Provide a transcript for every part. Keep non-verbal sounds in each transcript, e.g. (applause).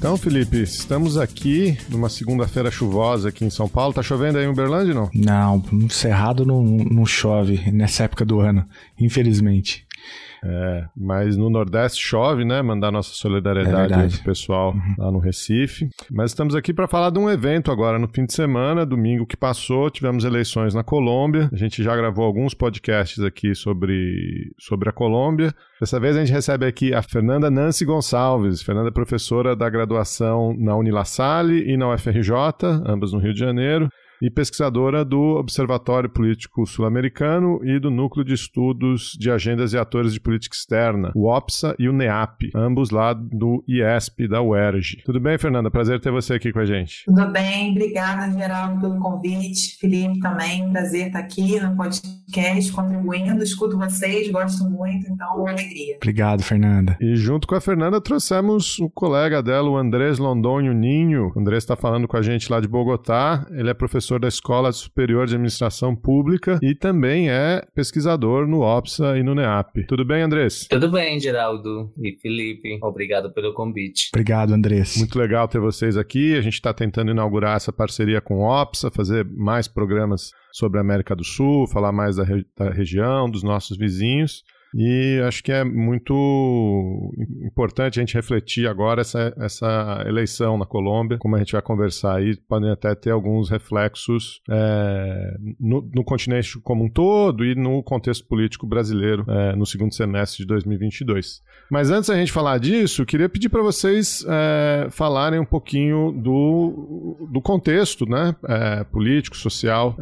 Então, Felipe, estamos aqui numa segunda-feira chuvosa aqui em São Paulo. Tá chovendo aí em Uberlândia, não? Não, no Cerrado não, não chove nessa época do ano, infelizmente. É, mas no Nordeste chove, né? Mandar nossa solidariedade é pro pessoal uhum. lá no Recife. Mas estamos aqui para falar de um evento agora no fim de semana, domingo que passou, tivemos eleições na Colômbia. A gente já gravou alguns podcasts aqui sobre, sobre a Colômbia. Dessa vez a gente recebe aqui a Fernanda Nancy Gonçalves. Fernanda é professora da graduação na Unilassalle e na UFRJ, ambas no Rio de Janeiro e pesquisadora do Observatório Político Sul-Americano e do Núcleo de Estudos de Agendas e Atores de Política Externa, o OPSA e o NEAP, ambos lá do IESP da UERJ. Tudo bem, Fernanda? Prazer ter você aqui com a gente. Tudo bem, obrigada, Geraldo, pelo convite. Felipe também, prazer estar aqui no podcast, contribuindo, escuto vocês, gosto muito, então, uma alegria. Obrigado, Fernanda. E junto com a Fernanda trouxemos o colega dela, o Andrés Londonho Ninho. O Andrés está falando com a gente lá de Bogotá. Ele é professor professor da Escola Superior de Administração Pública e também é pesquisador no OPSA e no NEAP. Tudo bem, Andrés? Tudo bem, Geraldo e Felipe. Obrigado pelo convite. Obrigado, Andrés. Muito legal ter vocês aqui. A gente está tentando inaugurar essa parceria com o OPSA, fazer mais programas sobre a América do Sul, falar mais da, re da região, dos nossos vizinhos. E acho que é muito importante a gente refletir agora essa, essa eleição na Colômbia, como a gente vai conversar aí, podem até ter alguns reflexos é, no, no, continente como um todo e no contexto político brasileiro é, no segundo semestre de 2022. Mas antes da gente falar disso, queria pedir para vocês é, falarem um pouquinho do, do contexto né, político, social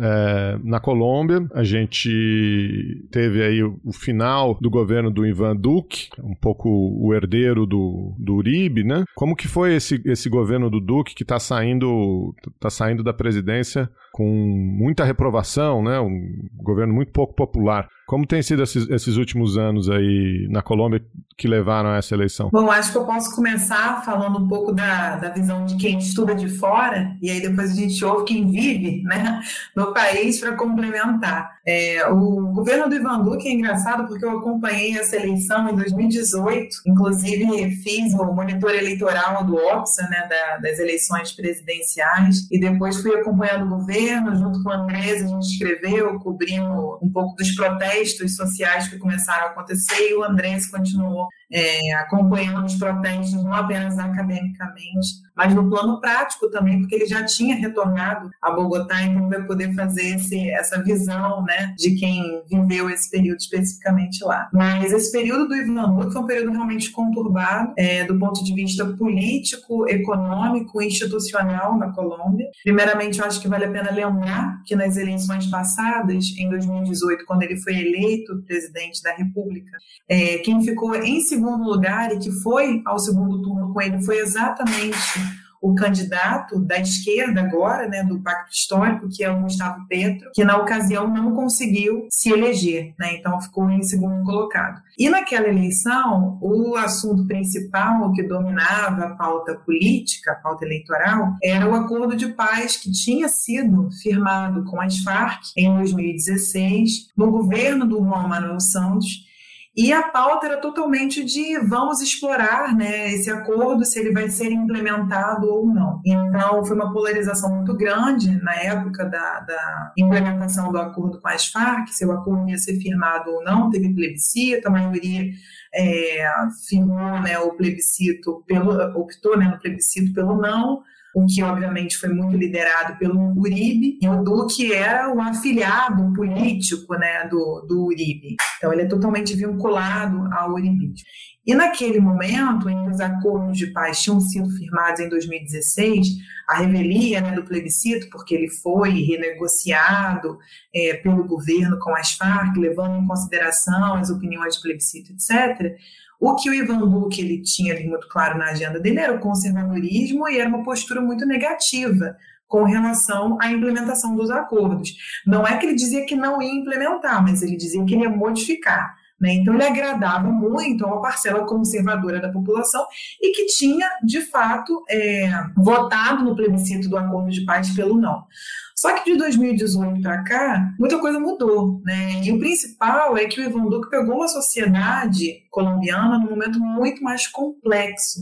na Colômbia. A gente teve aí o, o final do governo do Ivan Duque, um pouco o herdeiro do, do Uribe, né? Como que foi esse, esse governo do Duque que está saindo, tá saindo da presidência com muita reprovação, né? Um governo muito pouco popular. Como tem sido esses, esses, últimos anos aí na Colômbia que levaram a essa eleição? Bom, acho que eu posso começar falando um pouco da, da visão de quem estuda de fora, e aí depois a gente ouve quem vive né, no país para complementar. É, o governo do Ivan Duque é engraçado porque eu acompanhei essa eleição em 2018, inclusive fiz o monitor eleitoral do OPSA, né, da, das eleições presidenciais, e depois fui acompanhando o governo, junto com a Andresa, a gente escreveu, cobrindo um pouco dos protestos sociais que começaram a acontecer, e o Andrés continuou é, acompanhando os protestos, não apenas academicamente, mas no plano prático também, porque ele já tinha retornado a Bogotá, então vai poder fazer esse, essa visão né, de quem viveu esse período especificamente lá. Mas esse período do Ivan Duque foi um período realmente conturbado é, do ponto de vista político, econômico, institucional na Colômbia. Primeiramente, eu acho que vale a pena lembrar que nas eleições passadas, em 2018, quando ele foi eleito presidente da República, é, quem ficou em segundo lugar e que foi ao segundo turno com ele foi exatamente o candidato da esquerda agora, né, do Pacto Histórico, que é o Gustavo Petro, que na ocasião não conseguiu se eleger, né, então ficou em segundo colocado. E naquela eleição, o assunto principal, que dominava a pauta política, a pauta eleitoral, era o acordo de paz que tinha sido firmado com as Farc em 2016, no governo do Juan Manuel Santos, e a pauta era totalmente de vamos explorar né, esse acordo, se ele vai ser implementado ou não. Então, foi uma polarização muito grande na época da, da implementação do acordo com as Farc, se o acordo ia ser firmado ou não, teve plebiscito, a maioria é, firmou né, o plebiscito, pelo, optou né, no plebiscito pelo não, o que obviamente foi muito liderado pelo Uribe, e o Duque era o afiliado político né, do, do Uribe. Então ele é totalmente vinculado ao Uribismo. E naquele momento em que os acordos de paz tinham sido firmados em 2016, a revelia né, do plebiscito, porque ele foi renegociado é, pelo governo com as Farc, levando em consideração as opiniões do plebiscito, etc., o que o Ivan Duque ele tinha ali muito claro na agenda dele era o conservadorismo e era uma postura muito negativa com relação à implementação dos acordos. Não é que ele dizia que não ia implementar, mas ele dizia que ele ia modificar. Né? Então, ele agradava muito a uma parcela conservadora da população e que tinha, de fato, é, votado no plebiscito do acordo de paz pelo não. Só que de 2018 para cá, muita coisa mudou, né? E o principal é que o Ivan Duque pegou uma sociedade colombiana num momento muito mais complexo.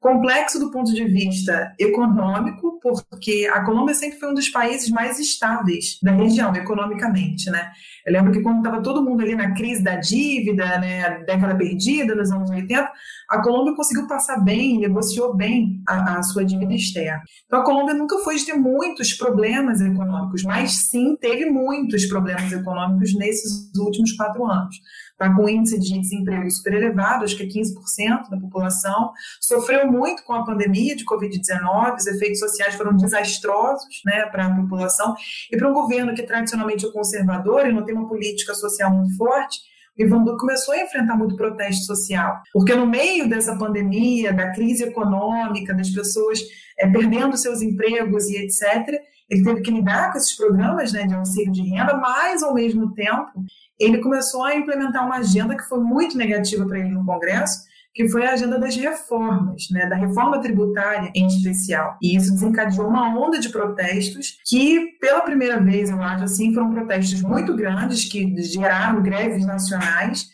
Complexo do ponto de vista econômico, porque a Colômbia sempre foi um dos países mais estáveis da região, economicamente, né? Eu lembro que quando estava todo mundo ali na crise da dívida, né, década perdida, nos anos 80, a Colômbia conseguiu passar bem, negociou bem a, a sua dívida externa. Então a Colômbia nunca foi de ter muitos problemas econômicos, mas sim teve muitos problemas econômicos nesses últimos quatro anos está com índice de desemprego super elevado, acho que é 15% da população, sofreu muito com a pandemia de Covid-19, os efeitos sociais foram desastrosos né, para a população, e para um governo que tradicionalmente é conservador e não tem uma política social muito forte, Ivan Duque começou a enfrentar muito protesto social, porque no meio dessa pandemia, da crise econômica, das pessoas é, perdendo seus empregos e etc., ele teve que lidar com esses programas né, de auxílio de renda, mas, ao mesmo tempo, ele começou a implementar uma agenda que foi muito negativa para ele no Congresso, que foi a agenda das reformas, né, da reforma tributária em especial. E isso desencadeou uma onda de protestos que, pela primeira vez, eu acho assim, foram protestos muito grandes que geraram greves nacionais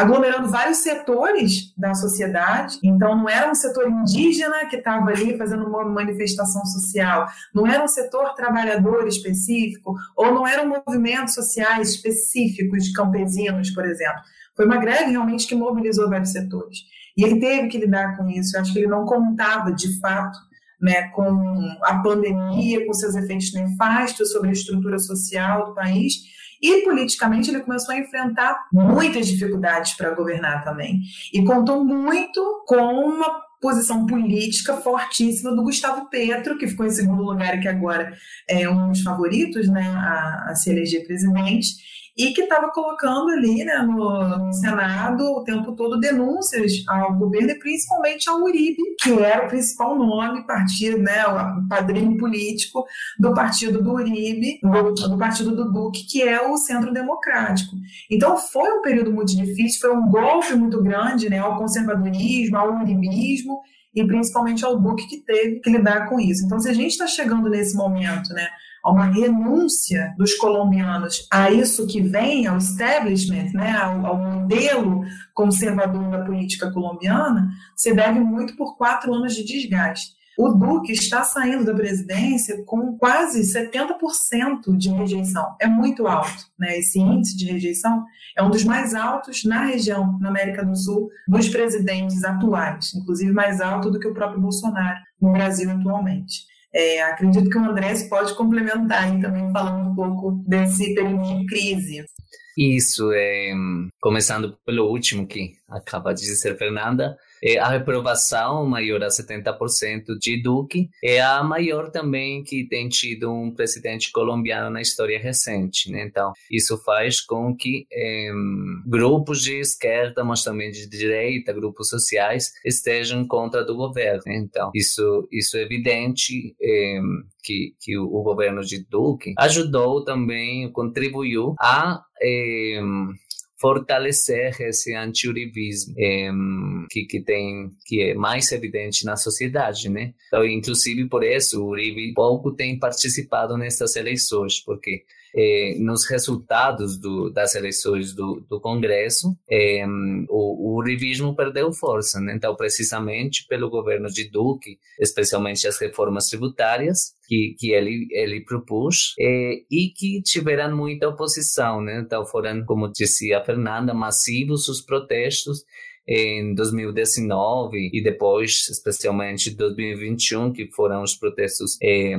aglomerando vários setores da sociedade. Então, não era um setor indígena que estava ali fazendo uma manifestação social, não era um setor trabalhador específico, ou não eram movimentos sociais específicos de campesinos, por exemplo. Foi uma greve realmente que mobilizou vários setores. E ele teve que lidar com isso. Eu acho que ele não contava, de fato, né, com a pandemia, com seus efeitos nefastos sobre a estrutura social do país e politicamente ele começou a enfrentar muitas dificuldades para governar também. E contou muito com uma posição política fortíssima do Gustavo Petro, que ficou em segundo lugar e que agora é um dos favoritos né, a, a se eleger presidente e que estava colocando ali né, no, no, Senado o tempo todo denúncias ao governo e principalmente ao Uribe, que era o principal nome, partido, né, o padrinho político do partido do Uribe, do, do partido do Duque, que é o Centro Democrático. Então foi um período muito difícil, foi um golpe muito grande né, ao conservadorismo, ao uribismo, e principalmente ao Duque que teve que lidar com isso. Então, se a gente está chegando nesse momento, né, a uma renúncia dos colombianos a isso que vem, ao establishment, né, ao, ao modelo conservador da política colombiana, se deve muito por quatro anos de desgaste. O Duque está saindo da presidência com quase 70% de rejeição. É muito alto, né? Esse índice de rejeição é um dos mais altos na região, na América do Sul, dos presidentes atuais, inclusive mais alto do que o próprio Bolsonaro no Brasil atualmente. É, acredito que o Andrés pode complementar aí também falando um pouco desse período de crise. Isso, é, começando pelo último que acaba de dizer Fernanda, é, a reprovação maior a 70% de Duque é a maior também que tem tido um presidente colombiano na história recente. Né? Então, isso faz com que é, grupos de esquerda, mas também de direita, grupos sociais, estejam contra do governo. Né? Então, isso, isso é evidente é, que, que o, o governo de Duque ajudou também, contribuiu a é, fortalecer esse anti-urivismo é, que, que tem que é mais evidente na sociedade, né? Então, inclusive por isso o Uribe pouco tem participado nessas eleições, porque eh, nos resultados do, das eleições do, do Congresso, eh, o, o urivismo perdeu força. Né? Então, precisamente pelo governo de Duque, especialmente as reformas tributárias que, que ele, ele propôs, eh, e que tiveram muita oposição. Né? Então, foram, como dizia a Fernanda, massivos os protestos em 2019 e depois, especialmente 2021, que foram os protestos eh,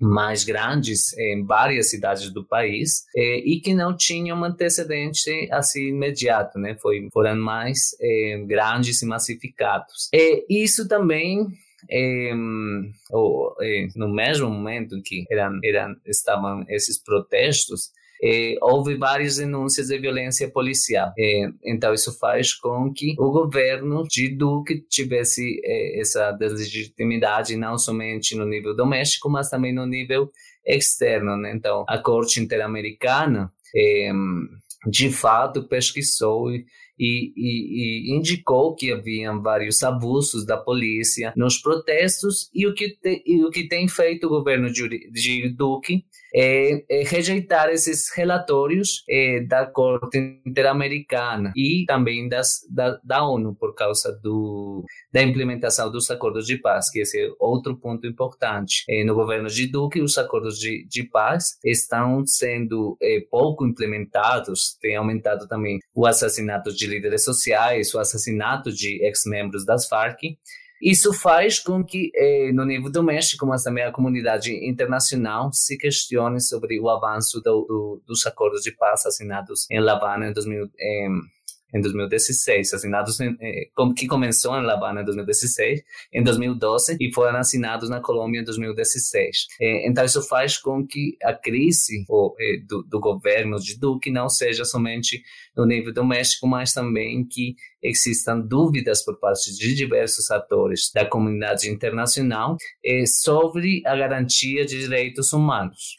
mais grandes em várias cidades do país eh, e que não tinham um antecedente assim imediato, né? Foi, foram mais eh, grandes e massificados. E isso também é, ou, é, no mesmo momento que eram, eram, estavam esses protestos, eh, houve várias denúncias de violência policial. Eh, então, isso faz com que o governo de Duque tivesse eh, essa deslegitimidade não somente no nível doméstico, mas também no nível externo. Né? Então, a Corte Interamericana, de fato, pesquisou e e, e, e, indicou que haviam vários abusos da polícia nos protestos e o que, te, e o que tem feito o governo de, de Duque é, é, rejeitar esses relatórios é, da Corte Interamericana e também das, da, da ONU por causa do, da implementação dos acordos de paz, que esse é outro ponto importante. É, no governo de Duque, os acordos de, de paz estão sendo é, pouco implementados, tem aumentado também o assassinato de líderes sociais, o assassinato de ex-membros das Farc, isso faz com que, eh, no nível doméstico, mas também a comunidade internacional, se questione sobre o avanço do, do, dos acordos de paz assinados em La Habana em 2000. Eh, em 2016, assinados eh, que começou em La Habana em 2016, em 2012 e foram assinados na Colômbia em 2016. Eh, então isso faz com que a crise ou, eh, do, do governo de Duque não seja somente no nível doméstico, mas também que existam dúvidas por parte de diversos atores da comunidade internacional sobre a garantia de direitos humanos.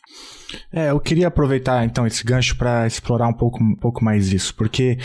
É, eu queria aproveitar então esse gancho para explorar um pouco, um pouco mais isso, porque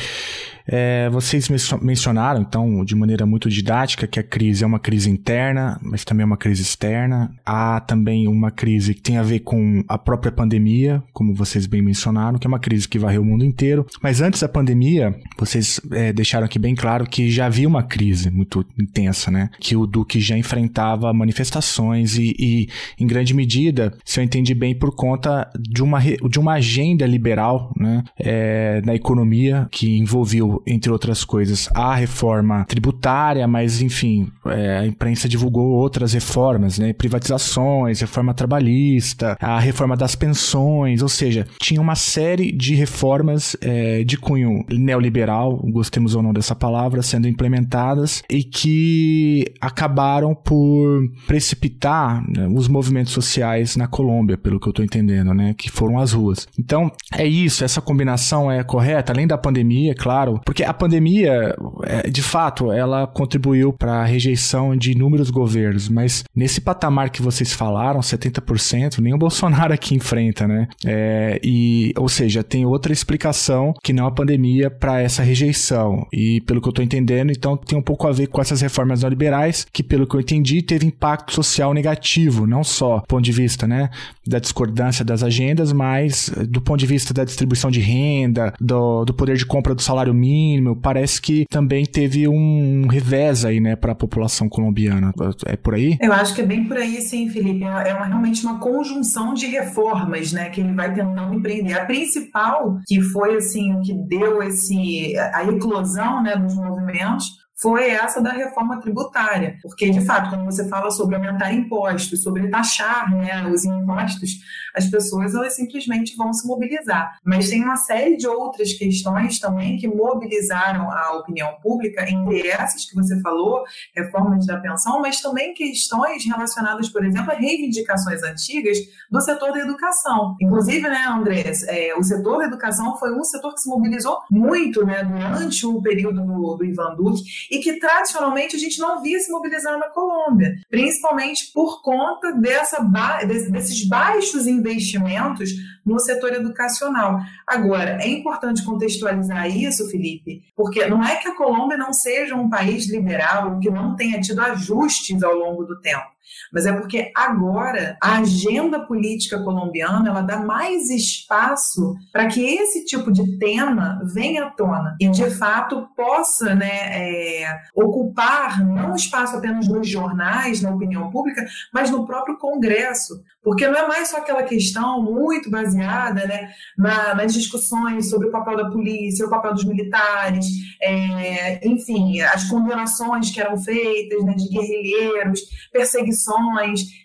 é, vocês mencionaram, então, de maneira muito didática, que a crise é uma crise interna, mas também é uma crise externa. Há também uma crise que tem a ver com a própria pandemia, como vocês bem mencionaram, que é uma crise que varreu o mundo inteiro. Mas antes da pandemia, vocês é, deixaram aqui bem claro que já havia uma crise muito intensa, né? Que o Duque já enfrentava manifestações e, e em grande medida, se eu entendi bem, por conta de uma, de uma agenda liberal, né? É, na economia que envolvia entre outras coisas, a reforma tributária, mas enfim, é, a imprensa divulgou outras reformas, né? Privatizações, reforma trabalhista, a reforma das pensões, ou seja, tinha uma série de reformas é, de cunho neoliberal, gostemos ou não dessa palavra, sendo implementadas e que acabaram por precipitar né, os movimentos sociais na Colômbia, pelo que eu estou entendendo, né? Que foram as ruas. Então, é isso, essa combinação é correta, além da pandemia, claro, porque a pandemia, é, de fato, ela contribuiu para a rejeição de inúmeros governos, mas nesse patamar que vocês falaram, 70%, nem o Bolsonaro aqui enfrenta, né? É, e, ou seja, tem outra explicação que não a pandemia para essa rejeição. E pelo que eu estou entendendo, então tem um pouco a ver com essas reformas neoliberais, que pelo que eu entendi, teve impacto social negativo, não só do ponto de vista, né, da discordância das agendas, mas do ponto de vista da distribuição de renda, do, do poder de compra do salário mínimo mínimo, parece que também teve um revés aí, né, para a população colombiana. É por aí? Eu acho que é bem por aí, sim, Felipe. É uma, realmente uma conjunção de reformas, né, que ele vai tentando empreender. A principal, que foi assim, o que deu esse a eclosão, né, dos movimentos, foi essa da reforma tributária, porque de fato, quando você fala sobre aumentar impostos, sobre taxar né, os impostos, as pessoas elas simplesmente vão se mobilizar. Mas tem uma série de outras questões também que mobilizaram a opinião pública, entre essas que você falou, reformas da pensão, mas também questões relacionadas, por exemplo, a reivindicações antigas do setor da educação. Inclusive, né, Andrés, é, o setor da educação foi um setor que se mobilizou muito né, durante o período do, do Ivan Duque e que tradicionalmente a gente não via se mobilizar na Colômbia, principalmente por conta dessa ba desses baixos investimentos no setor educacional. Agora, é importante contextualizar isso, Felipe, porque não é que a Colômbia não seja um país liberal, que não tenha tido ajustes ao longo do tempo mas é porque agora a agenda política colombiana ela dá mais espaço para que esse tipo de tema venha à tona e de fato possa né, é, ocupar não espaço apenas nos jornais, na opinião pública, mas no próprio Congresso. Porque não é mais só aquela questão muito baseada né, na, nas discussões sobre o papel da polícia, o papel dos militares, é, enfim, as condenações que eram feitas né, de guerrilheiros, perseguições,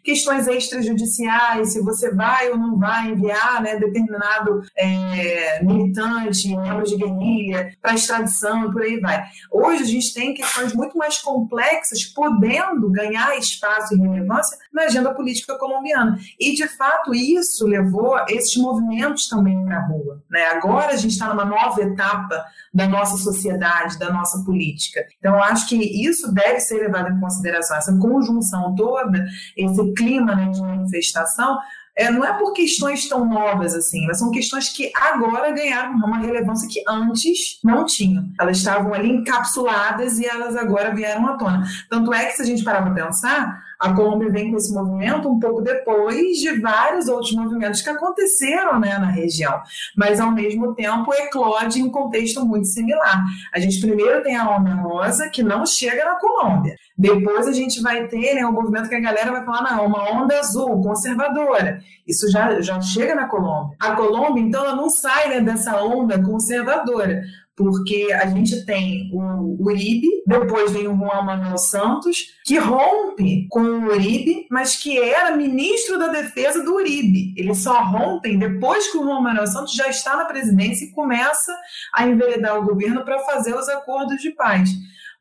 questões extrajudiciais, se você vai ou não vai enviar né, determinado é, militante, membro de guerrilha, para extradição e por aí vai. Hoje a gente tem questões muito mais complexas podendo ganhar espaço e relevância na agenda política colombiana. E, de fato, isso levou, esses movimentos também para a rua. Né? Agora a gente está numa nova etapa da nossa sociedade, da nossa política. Então, acho que isso deve ser levado em consideração, essa conjunção toda, esse clima né, de manifestação, é, não é por questões tão novas assim, mas são questões que agora ganharam uma relevância que antes não tinham. Elas estavam ali encapsuladas e elas agora vieram à tona. Tanto é que, se a gente parar para pensar, a Colômbia vem com esse movimento um pouco depois de vários outros movimentos que aconteceram né, na região, mas ao mesmo tempo eclode em um contexto muito similar. A gente primeiro tem a Onda Rosa, que não chega na Colômbia. Depois a gente vai ter né, um movimento que a galera vai falar, não, uma onda azul, conservadora. Isso já, já chega na Colômbia. A Colômbia, então, ela não sai né, dessa onda conservadora porque a gente tem o Uribe, depois vem o Juan Manuel Santos, que rompe com o Uribe, mas que era ministro da defesa do Uribe. Eles só rompem depois que o Juan Manuel Santos já está na presidência e começa a enveredar o governo para fazer os acordos de paz.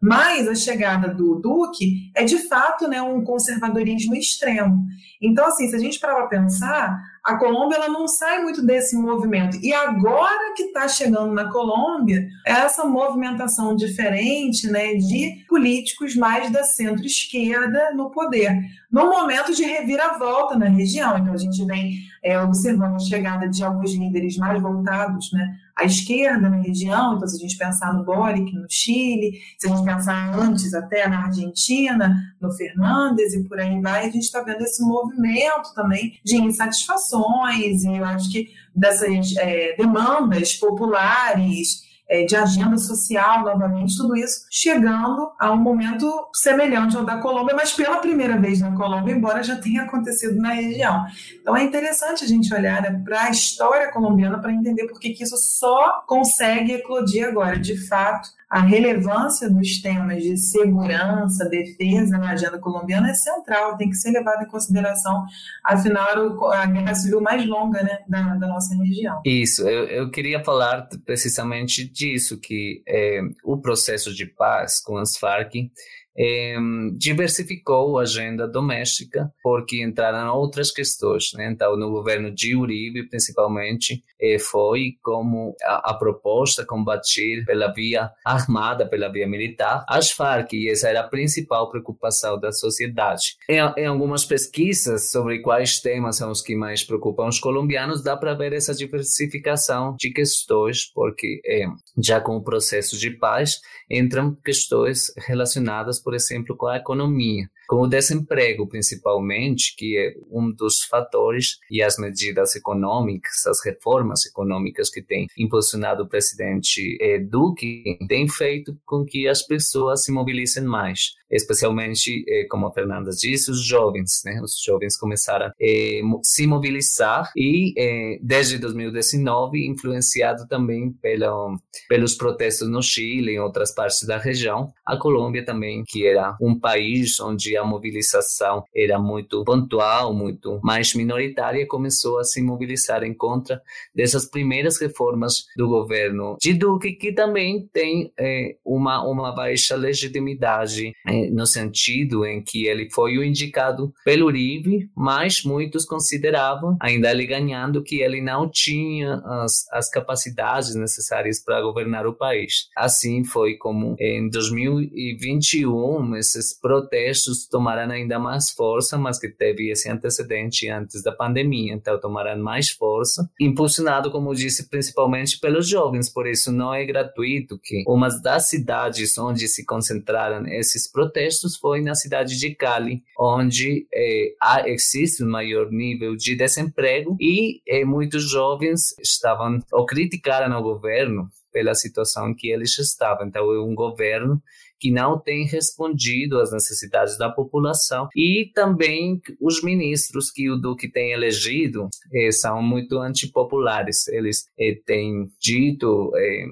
Mas a chegada do Duque é de fato né, um conservadorismo extremo. Então, assim, se a gente parar para pensar, a Colômbia ela não sai muito desse movimento. E agora que está chegando na Colômbia, é essa movimentação diferente né, de políticos mais da centro-esquerda no poder, no momento de reviravolta na região. Então, a gente vem é, observando a chegada de alguns líderes mais voltados né, à esquerda na região. Então, se a gente pensar no Boric, no Chile, se a gente pensar antes até na Argentina, no Fernandes e por aí vai, a gente está vendo esse movimento também de insatisfações e eu acho que dessas é, demandas populares de agenda social, novamente, tudo isso chegando a um momento semelhante ao da Colômbia, mas pela primeira vez na Colômbia, embora já tenha acontecido na região. Então é interessante a gente olhar né, para a história colombiana para entender por que isso só consegue eclodir agora. De fato, a relevância dos temas de segurança, defesa na agenda colombiana é central, tem que ser levada em consideração, afinal, a guerra civil mais longa né, da, da nossa região. Isso, eu, eu queria falar precisamente disso, que é, o processo de paz com as Farc diversificou a agenda doméstica porque entraram outras questões. Né? Então, no governo de Uribe, principalmente, eh, foi como a, a, proposta combater pela via armada, pela via militar, as Farc, e essa era a principal preocupação da sociedade. Em, em algumas pesquisas sobre quais temas são os que mais preocupam os colombianos, dá para ver essa diversificação de questões, porque eh, já com o processo de paz entram questões relacionadas por exemplo, com a economia com o desemprego, principalmente, que é um dos fatores, e as medidas econômicas, as reformas econômicas que tem impulsionado o presidente eh, Duque, tem feito com que as pessoas se mobilizem mais, especialmente, eh, como a Fernanda disse, os jovens, né? Os jovens começaram a eh, se mobilizar e, desde 2019, influenciado também pelo, pelos protestos no Chile e em outras partes da região, a Colômbia também, que era um país onde a mobilização era muito pontual, muito mais minoritária, começou a se mobilizar em contra dessas primeiras reformas do governo de Duque, que também tem é, uma, uma baixa legitimidade é, no sentido em que ele foi o indicado pelo Uribe, mas muitos consideravam, ainda ele ganhando, que ele não tinha as, as capacidades necessárias para governar o país. Assim foi como em 2021 esses protestos tomarão ainda mais força, mas que teve esse antecedente antes da pandemia, então tomarão mais força, impulsionado, como disse, principalmente pelos jovens, por isso não é gratuito que uma das cidades onde se concentraram esses protestos foi na cidade de Cali, onde é, há, existe um maior nível de desemprego e é, muitos jovens estavam ou criticaram o governo pela situação que eles estavam. Então, é um governo que não tem respondido às necessidades da população e também os ministros que o Duque tem elegido eh, são muito antipopulares. Eles eh, têm dito eh,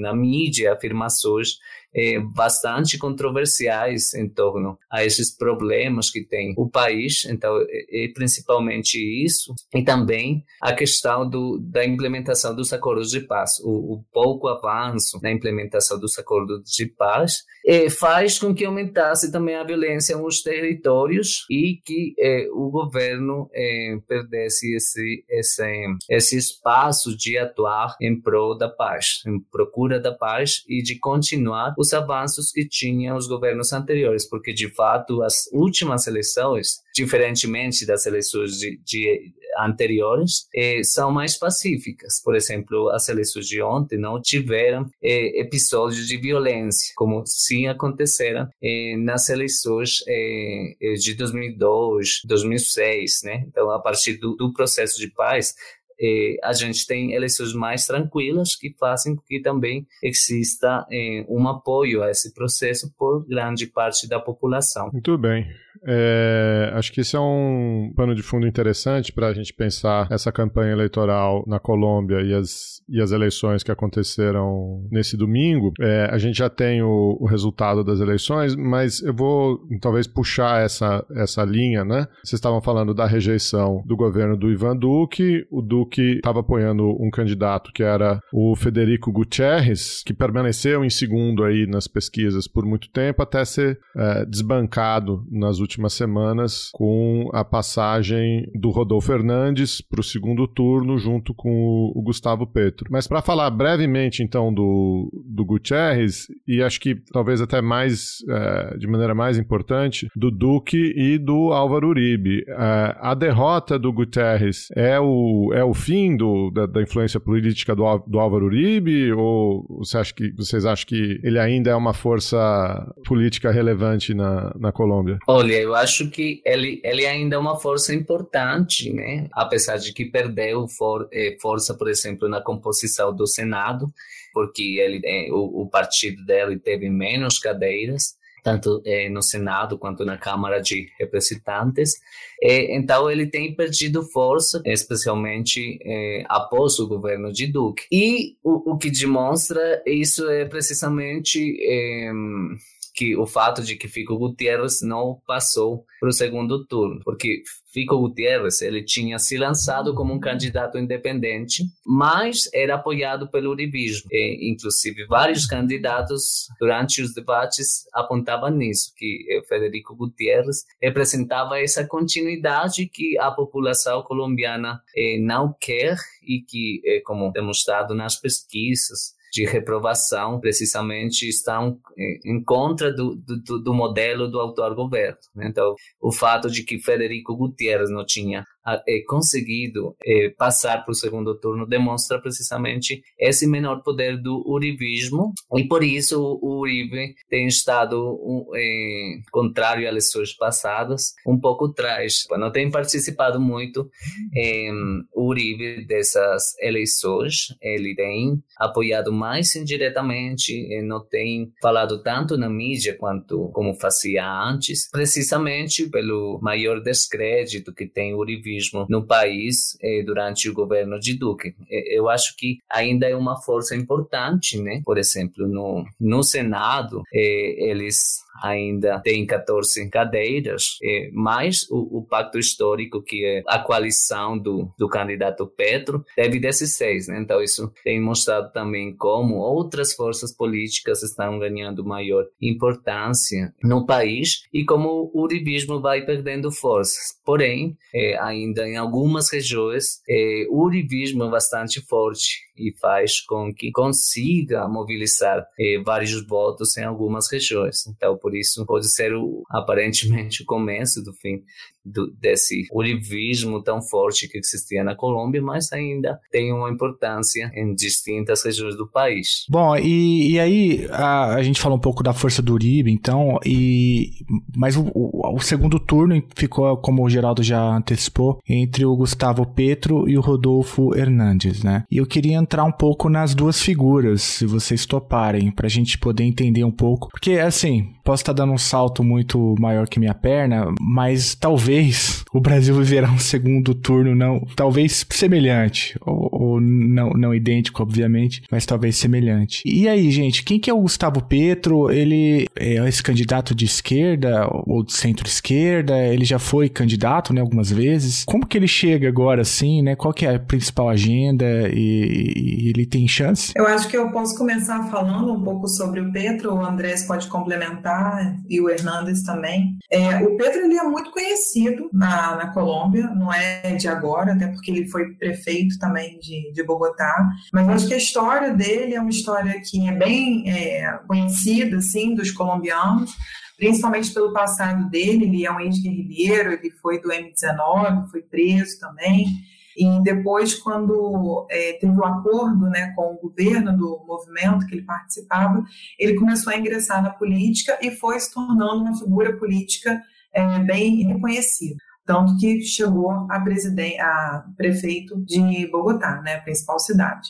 na mídia afirmações é, bastante controversiais em torno a esses problemas que tem o país, então é, é principalmente isso. E também a questão do, da implementação dos acordos de paz, o, o pouco avanço na implementação dos acordos de paz é, faz com que aumentasse também a violência nos territórios e que é, o governo é, perdesse esse, esse, esse espaço de atuar em prol da paz, em procura da paz e de continuar os avanços que tinham os governos anteriores, porque de fato as últimas eleições, diferentemente das eleições de, de anteriores, eh, são mais pacíficas. Por exemplo, as eleições de ontem não tiveram eh, episódios de violência, como sim aconteceram eh, nas eleições eh, eh, de 2002, 2006, né? Então, a partir do, do processo de paz, eh, a gente tem eleições mais tranquilas que fazem com que também exista eh, um apoio a esse processo por grande parte da população. Muito bem. É, acho que esse é um pano de fundo interessante para a gente pensar essa campanha eleitoral na Colômbia e as, e as eleições que aconteceram nesse domingo. É, a gente já tem o, o, resultado das eleições, mas eu vou talvez puxar essa, essa linha, né? Vocês estavam falando da rejeição do governo do Ivan Duque. O Duque estava apoiando um candidato que era o Federico Gutierrez, que permaneceu em segundo aí nas pesquisas por muito tempo, até ser é, desbancado nas últimas últimas semanas com a passagem do Rodolfo Fernandes para o segundo turno junto com o, Gustavo Petro. Mas para falar brevemente então do, do Gutierrez e acho que talvez até mais é, de maneira mais importante do Duque e do Álvaro Uribe. É, a derrota do Gutierrez é o, é o fim do, da, da influência política do, do Álvaro Uribe ou você acha que, vocês acham que ele ainda é uma força política relevante na, na Colômbia? Olha, eu acho que ele, ele ainda é uma força importante, né? Apesar de que perdeu for, eh, força, por exemplo, na composição do Senado, porque ele, eh, o, o partido dele teve menos cadeiras tanto eh, no Senado quanto na Câmara de Representantes. Eh, então, ele tem perdido força, especialmente eh, após o governo de Duque. E o, o que demonstra isso é precisamente que o fato de que Fico Gutierrez não passou para o segundo turno, porque Fico Gutierrez ele tinha se lançado como um candidato independente, mas era apoiado pelo uribismo. E, inclusive, vários candidatos durante os debates apontavam nisso, que eh, Federico Gutierrez representava essa continuidade que a população colombiana eh, não quer e que, eh, como demonstrado nas pesquisas, de reprovação precisamente estão em contra do, do, do modelo do autor governo. Né? Então, o fato de que Federico Gutierrez não tinha conseguido é, passar para o segundo turno demonstra precisamente esse menor poder do uribismo e por isso o Uribe tem estado é, contrário às eleições passadas, um pouco atrás. Não tem participado muito é, o Uribe dessas eleições, ele tem apoiado mais indiretamente, não tem falado tanto na mídia quanto como fazia antes, precisamente pelo maior descrédito que tem o uribismo no país eh, durante o governo de Duque. Eh, eu acho que ainda é uma força importante, né? Por exemplo, no, no Senado, eh, eles ainda tem 14 cadeiras, é, mais o, o, pacto histórico, que é a coalição do, do candidato Petro, teve 16. Né? Então, isso tem mostrado também como outras forças políticas estão ganhando maior importância no país e como o uribismo vai perdendo forças. Porém, é, ainda em algumas regiões, é, o uribismo é bastante forte e faz com que consiga mobilizar eh, vários votos em algumas regiões. Então, por isso, pode ser o, aparentemente o começo do fim do, desse urivismo tão forte que existia na Colômbia, mas ainda tem uma importância em distintas regiões do país. Bom, e, e aí a, a gente falou um pouco da força do Uribe, então, e mas o, o, o segundo turno ficou, como o Geraldo já antecipou, entre o Gustavo Petro e o Rodolfo Hernandes, né? E eu queria entrar um pouco nas duas figuras, se vocês toparem, para a gente poder entender um pouco, porque assim, posso estar dando um salto muito maior que minha perna, mas talvez o Brasil (laughs) viverá um segundo turno não, talvez semelhante, ou, ou não, não idêntico, obviamente, mas talvez semelhante. E aí, gente, quem que é o Gustavo Petro? Ele é esse candidato de esquerda ou de centro-esquerda? Ele já foi candidato, né, algumas vezes. Como que ele chega agora, assim, né? Qual que é a principal agenda e, e ele tem chance? Eu acho que eu posso começar falando um pouco sobre o Petro, o Andrés pode complementar e o Hernandes também. É, o Petro ele é muito conhecido na, na Colômbia, não é de agora, até porque ele foi prefeito também de, de Bogotá, mas acho que a história dele é uma história que é bem é, conhecida, assim, dos colombianos, principalmente pelo passado dele, ele é um ex-guerrilheiro, ele foi do M19, foi preso também, e depois, quando é, teve o um acordo né, com o governo do movimento que ele participava, ele começou a ingressar na política e foi se tornando uma figura política é, bem reconhecida. Tanto que chegou a, a prefeito de Bogotá, né, a principal cidade.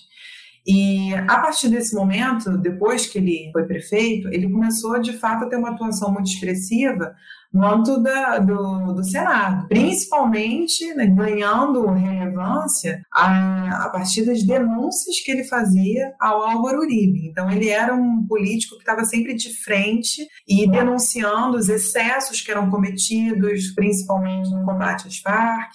E a partir desse momento, depois que ele foi prefeito, ele começou de fato a ter uma atuação muito expressiva no âmbito da, do, do Senado, principalmente né, ganhando relevância a, a partir das denúncias que ele fazia ao Álvaro Uribe. Então, ele era um político que estava sempre de frente e denunciando os excessos que eram cometidos, principalmente no combate às Farc,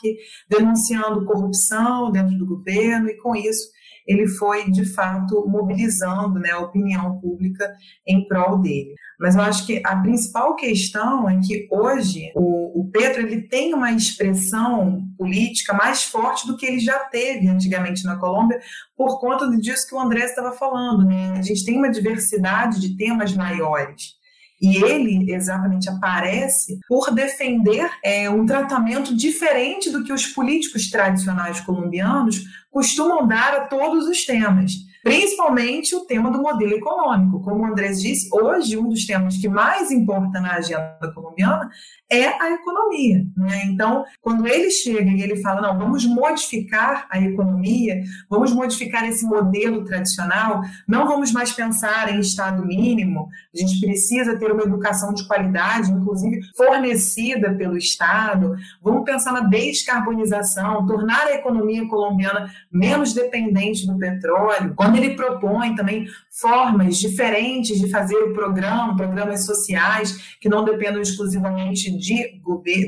denunciando corrupção dentro do governo, e com isso ele foi de fato mobilizando né, a opinião pública em prol dele. Mas eu acho que a principal questão é que hoje o, o Petro ele tem uma expressão política mais forte do que ele já teve antigamente na Colômbia, por conta disso que o André estava falando. Né? A gente tem uma diversidade de temas maiores. E ele exatamente aparece por defender é, um tratamento diferente do que os políticos tradicionais colombianos costumam dar a todos os temas principalmente o tema do modelo econômico. Como o Andrés disse, hoje um dos temas que mais importa na agenda colombiana é a economia. Né? Então, quando ele chega e ele fala, não, vamos modificar a economia, vamos modificar esse modelo tradicional, não vamos mais pensar em Estado mínimo, a gente precisa ter uma educação de qualidade, inclusive fornecida pelo Estado, vamos pensar na descarbonização, tornar a economia colombiana menos dependente do petróleo. Quando ele propõe também formas diferentes de fazer o programa, programas sociais que não dependam exclusivamente de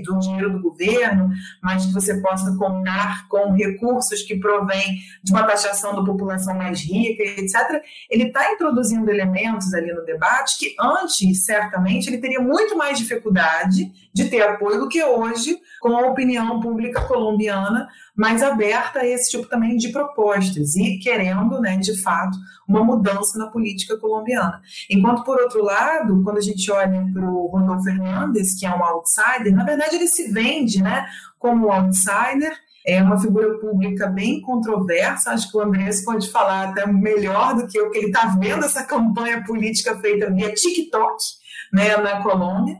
do dinheiro do governo, mas que você possa contar com recursos que provêm de uma taxação da população mais rica, etc. Ele está introduzindo elementos ali no debate que antes, certamente, ele teria muito mais dificuldade de ter apoio do que hoje com a opinião pública colombiana mais aberta a esse tipo também de propostas e querendo, né, de fato, uma mudança na política colombiana. Enquanto, por outro lado, quando a gente olha para o Rodolfo Fernandes, que é um outsider, na verdade ele se vende né, como outsider, é uma figura pública bem controversa, acho que o Andrés pode falar até melhor do que eu, que ele está vendo essa campanha política feita via TikTok né, na Colômbia.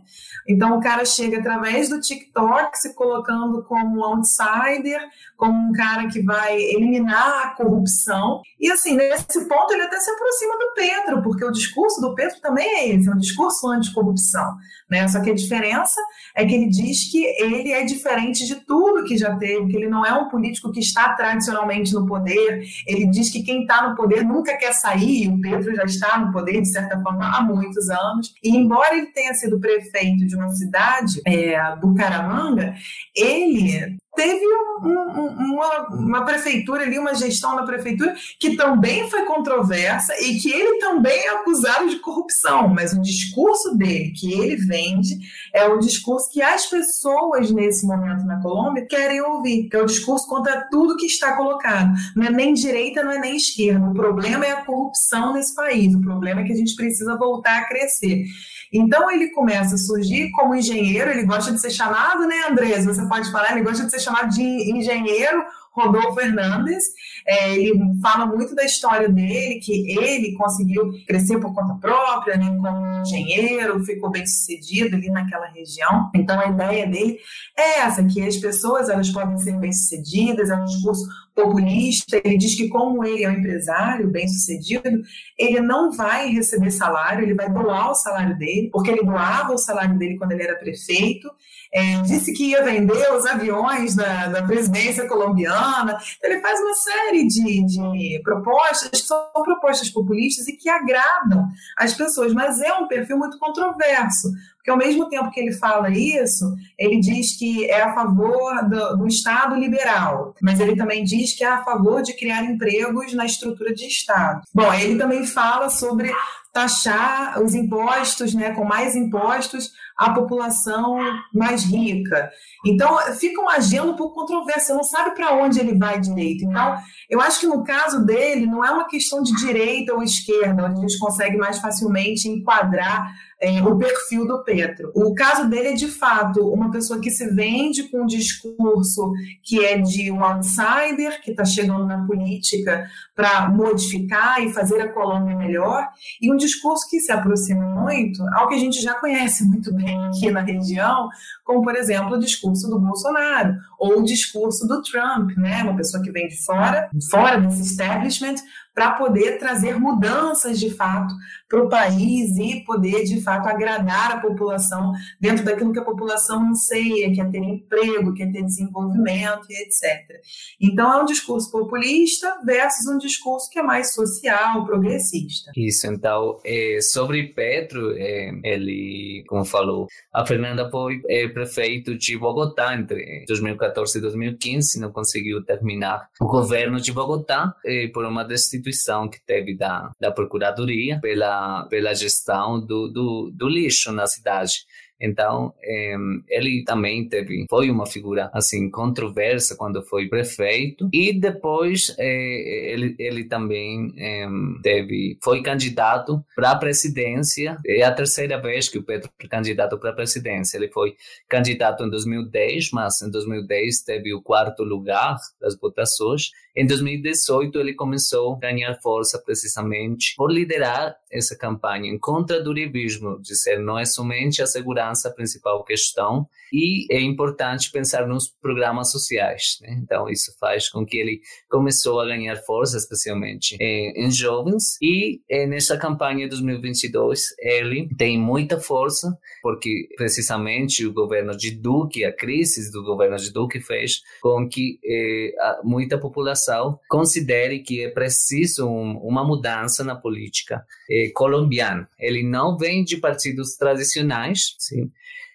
Então o cara chega através do TikTok se colocando como outsider, como um cara que vai eliminar a corrupção. E assim, nesse ponto ele até se aproxima do Pedro, porque o discurso do Pedro também é esse, é um discurso anticorrupção. Né? Só que a diferença é que ele diz que ele é diferente de tudo que já teve, que ele não é um político que está tradicionalmente no poder. Ele diz que quem está no poder nunca quer sair, e o Pedro já está no poder, de certa forma, há muitos anos. E embora ele tenha sido prefeito de uma cidade, é, Bucaramanga, ele teve um, um, uma, uma, prefeitura ali, uma gestão da prefeitura que também foi controversa e que ele também é acusado de corrupção, mas o discurso dele que ele vende é o discurso que as pessoas nesse momento na Colômbia querem ouvir, que é o discurso contra tudo que está colocado. Não é nem direita, não é nem esquerda. O problema é a corrupção nesse país. O problema é que a gente precisa voltar a crescer. Então ele começa a surgir como engenheiro, ele gosta de ser chamado, né, Andrés? Você pode falar, ele gosta de ser chamado de engenheiro Rodolfo Hernandes. É, ele fala muito da história dele, que ele conseguiu crescer por conta própria, né, como engenheiro, ficou bem sucedido ali naquela região. Então a ideia dele é essa, que as pessoas elas podem ser bem sucedidas, é um discurso populista, ele diz que como ele é um empresário bem sucedido, ele não vai receber salário, ele vai doar o salário dele, porque ele doava o salário dele quando ele era prefeito, é, disse que ia vender os aviões da, da presidência colombiana, então, ele faz uma série de, de propostas que são propostas populistas e que agradam as pessoas, mas é um perfil muito controverso, porque ao mesmo tempo que ele fala isso, ele diz que é a favor do, do, Estado liberal, mas ele também diz que é a favor de criar empregos na estrutura de Estado. Bom, ele também fala sobre taxar os impostos, né, com mais impostos, a população mais rica. Então, fica um pouco controversa, não sabe para onde ele vai direito. Então, eu acho que no caso dele, não é uma questão de direita ou esquerda, onde a gente consegue mais facilmente enquadrar é, o perfil do Petro. O caso dele é, de fato, uma pessoa que se vende com um discurso que é de um outsider, que está chegando na política para modificar e fazer a Colômbia melhor, e um discurso que se aproxima muito ao que a gente já conhece muito bem aqui na região, como, por exemplo, o discurso do Bolsonaro, ou o discurso do Trump, né? uma pessoa que vem de fora, fora desse establishment, para poder trazer mudanças de fato para o país e poder de fato agradar a população dentro daquilo que a população anseia, que é ter emprego, que é ter desenvolvimento e etc. Então é um discurso populista versus um discurso que é mais social, progressista. Isso, então, é, sobre Petro, é, ele, como falou, a Fernanda foi é, prefeito de Bogotá entre 2014 e 2015, não conseguiu terminar o governo de Bogotá é, por uma destituição que teve da, da Procuradoria pela, pela gestão do, do, do lixo na cidade. Então, eh, ele também teve, foi uma figura assim controversa quando foi prefeito e depois eh, ele, ele também eh, teve, foi candidato para a presidência. É a terceira vez que o Petro foi candidato para a presidência. Ele foi candidato em 2010, mas em 2010 teve o quarto lugar das votações. Em 2018 ele começou a ganhar força precisamente por liderar essa campanha em contra do durivismo, dizer não é somente a segurança a principal questão e é importante pensar nos programas sociais. Né? Então isso faz com que ele começou a ganhar força, especialmente em, em jovens e nessa campanha de 2022 ele tem muita força porque precisamente o governo de Duque, a crise do governo de Duque fez com que eh, muita população considere que é preciso um, uma mudança na política eh, colombiano. Ele não vem de partidos tradicionais, sim,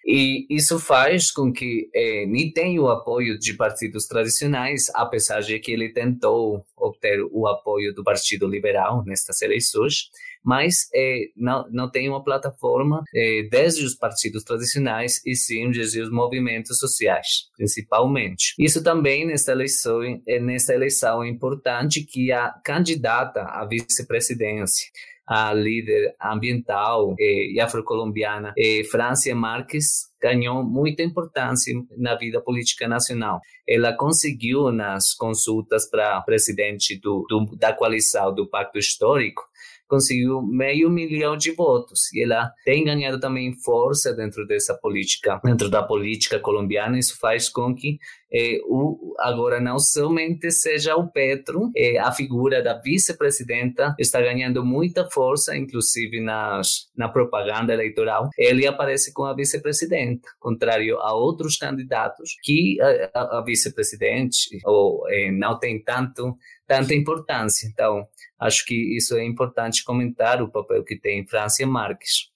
e isso faz com que eh, nem tenha o apoio de partidos tradicionais, apesar de que ele tentou obter o apoio do Partido Liberal nestas eleições, mas eh, não, não tem uma plataforma eh, desde os partidos tradicionais e sim desde os movimentos sociais, principalmente. Isso também nesta eleição, nesta eleição é importante que a candidata à vice-presidência a líder ambiental eh, e afrocolombiana, eh, Francia Marques, ganhou muita importância na vida política nacional. Ela conseguiu nas consultas para presidente do, do, da coalição do Pacto Histórico conseguiu meio milhão de votos e ela tem ganhado também força dentro dessa política, dentro da política colombiana. Isso faz com que eh, o, agora não somente seja o Petro, eh, a figura da vice-presidenta está ganhando muita força, inclusive nas, na propaganda eleitoral. Ele aparece com a vice-presidenta, contrário a outros candidatos que a, a, a vice-presidente ou eh, não tem tanto tanta importância. Então, acho que isso é importante comentar o papel que tem Francia Marques.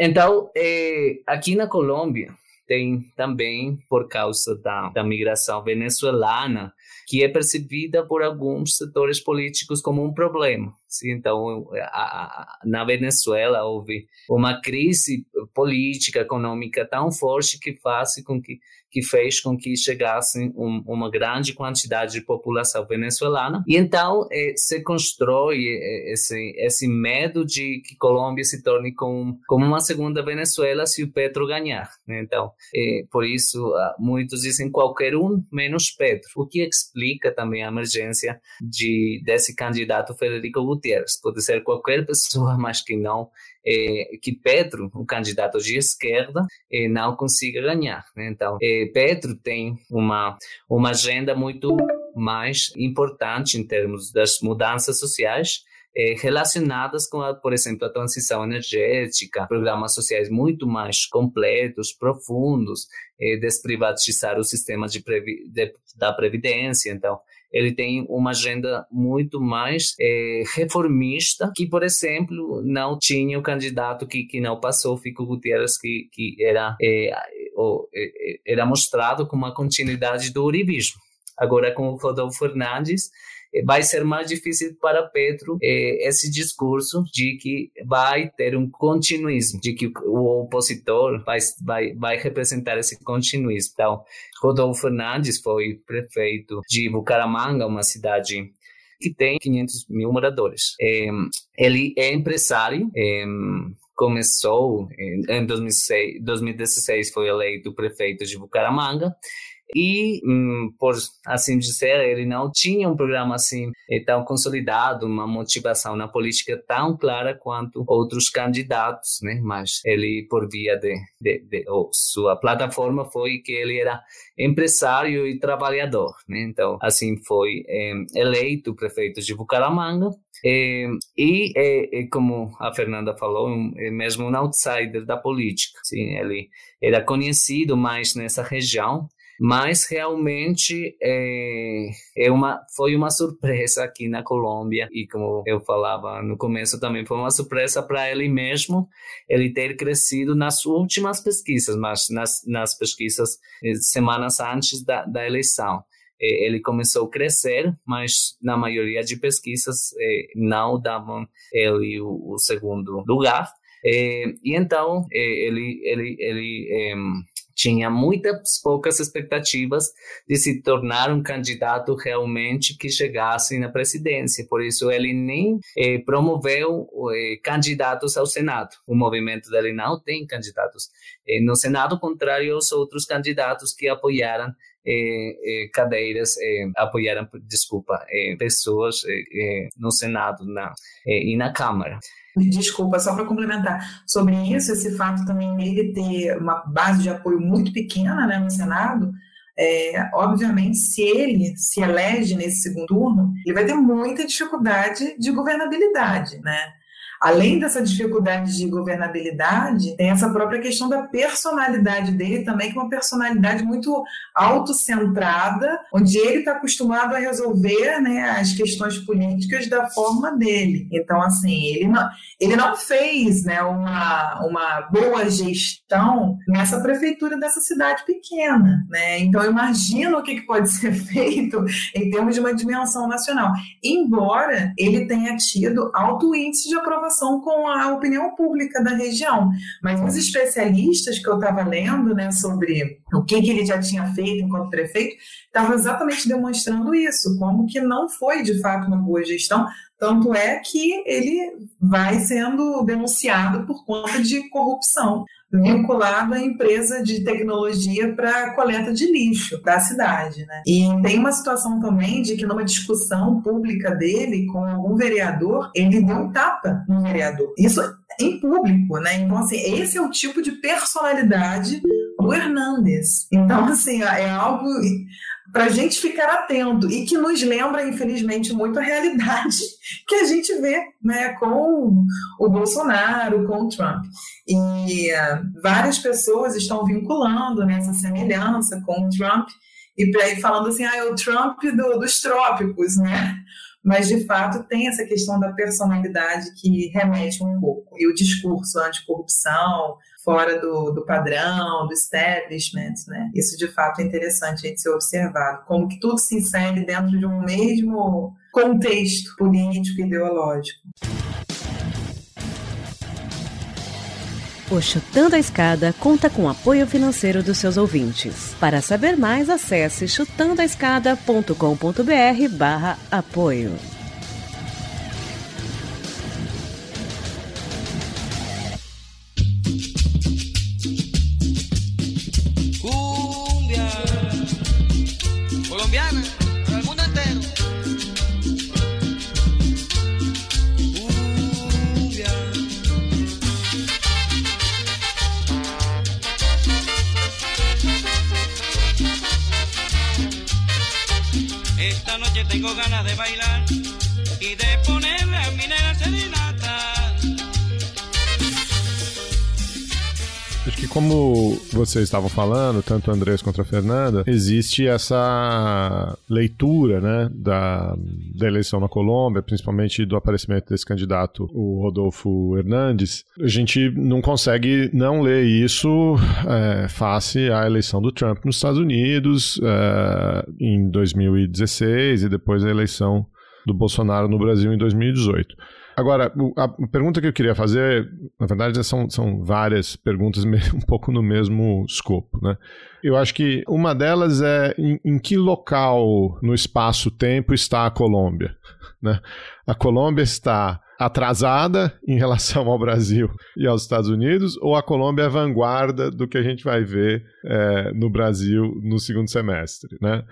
Então, é, aqui na Colômbia, tem também por causa da, da migração venezuelana, que é percebida por alguns setores políticos como um problema. Então, a, a, na Venezuela houve uma crise política, econômica tão forte que faz com que, que fez com que chegasse um, uma grande quantidade de população venezuelana. E então eh, se constrói eh, esse, esse medo de que Colômbia se torne como, como uma segunda Venezuela se o Petro ganhar. Né? Então, eh, por isso, ah, muitos dizem qualquer um menos Petro, o que explica também a emergência de, desse candidato Federico Gutierrez. Pode ser qualquer pessoa, (laughs) mas que não é, que Petro, um candidato de esquerda, é, não consiga ganhar. Né? Então, é, Petro tem uma, uma agenda muito mais importante em termos das mudanças sociais, é, relacionadas com, a, por exemplo, a transição energética, programas sociais muito mais completos, profundos, é, desprivatizar o sistema de, de, da previdência. Então, ele tem uma agenda muito mais é, reformista, que, por exemplo, não tinha o candidato que, que não passou, Fico Gutierrez, que, que era, é, é, era mostrado como uma continuidade do uribismo. Agora, com o Rodolfo Fernandes, vai ser mais difícil para Petro eh, esse discurso de que vai ter um continuismo, de que o opositor vai, vai, vai representar esse continuismo. Então, Rodolfo Fernandes foi prefeito de Bucaramanga, uma cidade que tem 500 mil moradores. É, ele é empresário, é, começou em 2006, 2016 foi eleito prefeito de Bucaramanga e, hum, por assim dizer, ele não tinha um programa assim eh, tão consolidado, uma motivação na política tão clara quanto outros candidatos, né? Mas ele, por via de, de, de sua plataforma, foi que ele era empresário e trabalhador, né? Então, assim foi é, eleito prefeito de Bucaramanga é, e, é, como a Fernanda falou, é mesmo um outsider da política. Sim, ele era conhecido mais nessa região mas realmente é, é uma, foi uma surpresa aqui na Colômbia e como eu falava no começo também foi uma surpresa para ele mesmo ele ter crescido nas últimas pesquisas, mas nas, nas pesquisas eh, semanas antes da, da eleição eh, ele começou a crescer, mas na maioria de pesquisas eh, não davam ele o, segundo lugar. e então ele ele ele tinha muitas poucas expectativas de se tornar um candidato realmente que chegasse na presidência. Por isso, ele nem eh, promoveu eh, candidatos ao Senado. O movimento dele não tem candidatos eh, no Senado, contrário aos outros candidatos que apoiaram cadeiras, eh, apoiaram, desculpa, eh, pessoas no Senado na, e na Câmara. Desculpa, só para complementar sobre isso, esse fato também dele ter uma base de apoio muito pequena né, no Senado, é, obviamente, se ele se elege nesse segundo turno, ele vai ter muita dificuldade de governabilidade, né? Além dessa dificuldade de governabilidade, tem essa própria questão da personalidade dele também, que é uma personalidade muito autocentrada, onde ele está acostumado a resolver né, as questões políticas da forma dele. Então, assim, ele não, ele não fez né, uma, uma boa gestão nessa prefeitura dessa cidade pequena. Né? Então, eu imagino o que, que pode (laughs) ser feito em termos de uma dimensão nacional. Embora ele tenha tido alto índice de aprovação preocupação com a opinião pública da região. Mas os especialistas que eu estava lendo né, sobre o que, que ele já tinha feito enquanto prefeito, estavam exatamente demonstrando isso, como que não foi de fato uma boa gestão, tanto é que ele vai sendo denunciado por conta de corrupção vinculado à empresa de tecnologia para coleta de lixo da cidade. Né? E tem uma situação também de que numa discussão pública dele com algum vereador, ele deu um tapa no vereador. Isso em público, né? Então, assim, esse é o tipo de personalidade do Hernandes. Então, assim, é algo para a gente ficar atento e que nos lembra, infelizmente, muito a realidade que a gente vê né, com o Bolsonaro, com o Trump. E uh, várias pessoas estão vinculando nessa semelhança com o Trump e falando assim, ah, é o Trump do, dos trópicos, né? Mas de fato tem essa questão da personalidade que remete um pouco e o discurso anticorrupção, fora do, do padrão, do establishment, né? Isso de fato é interessante a ser observado, como que tudo se insere dentro de um mesmo contexto político e ideológico. O Chutando a Escada conta com apoio financeiro dos seus ouvintes. Para saber mais, acesse chutandoaescada.com.br barra apoio. Bailar como vocês estavam falando, tanto Andrés quanto a Fernanda, existe essa leitura né, da, da eleição na Colômbia, principalmente do aparecimento desse candidato, o Rodolfo Hernandes. A gente não consegue não ler isso é, face à eleição do Trump nos Estados Unidos é, em 2016 e depois a eleição do Bolsonaro no Brasil em 2018. Agora, a pergunta que eu queria fazer, na verdade, são, são várias perguntas (laughs) um pouco no mesmo escopo, né? Eu acho que uma delas é em, em que local no espaço-tempo está a Colômbia? Né? A Colômbia está atrasada (laughs) em relação ao Brasil e aos Estados Unidos, ou a Colômbia é vanguarda do que a gente vai ver é, no Brasil no segundo semestre, né?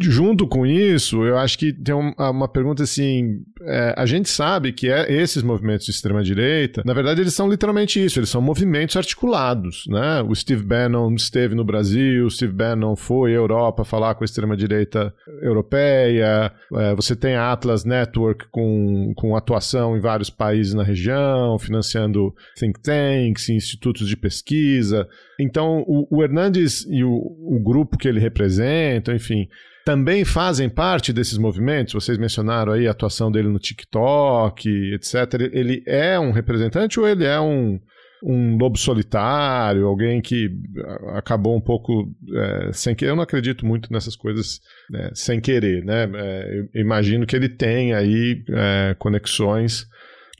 Junto com isso, eu acho que tem uma, uma pergunta assim: é, a gente sabe que é, esses movimentos de extrema-direita, na verdade, eles são literalmente isso, eles são movimentos articulados, né? O Steve Bannon esteve no Brasil, o Steve Bannon foi à Europa falar com a extrema-direita europeia, é, você tem a Atlas Network com, com atuação em vários países na região, financiando think tanks, institutos de pesquisa. Então, o, o Hernandes e o, o grupo que ele representa, enfim, também fazem parte desses movimentos. Vocês mencionaram aí a atuação dele no TikTok, etc. Ele é um representante ou ele é um, um lobo solitário, alguém que acabou um pouco é, sem querer. Eu não acredito muito nessas coisas né, sem querer, né? É, imagino que ele tem aí é, conexões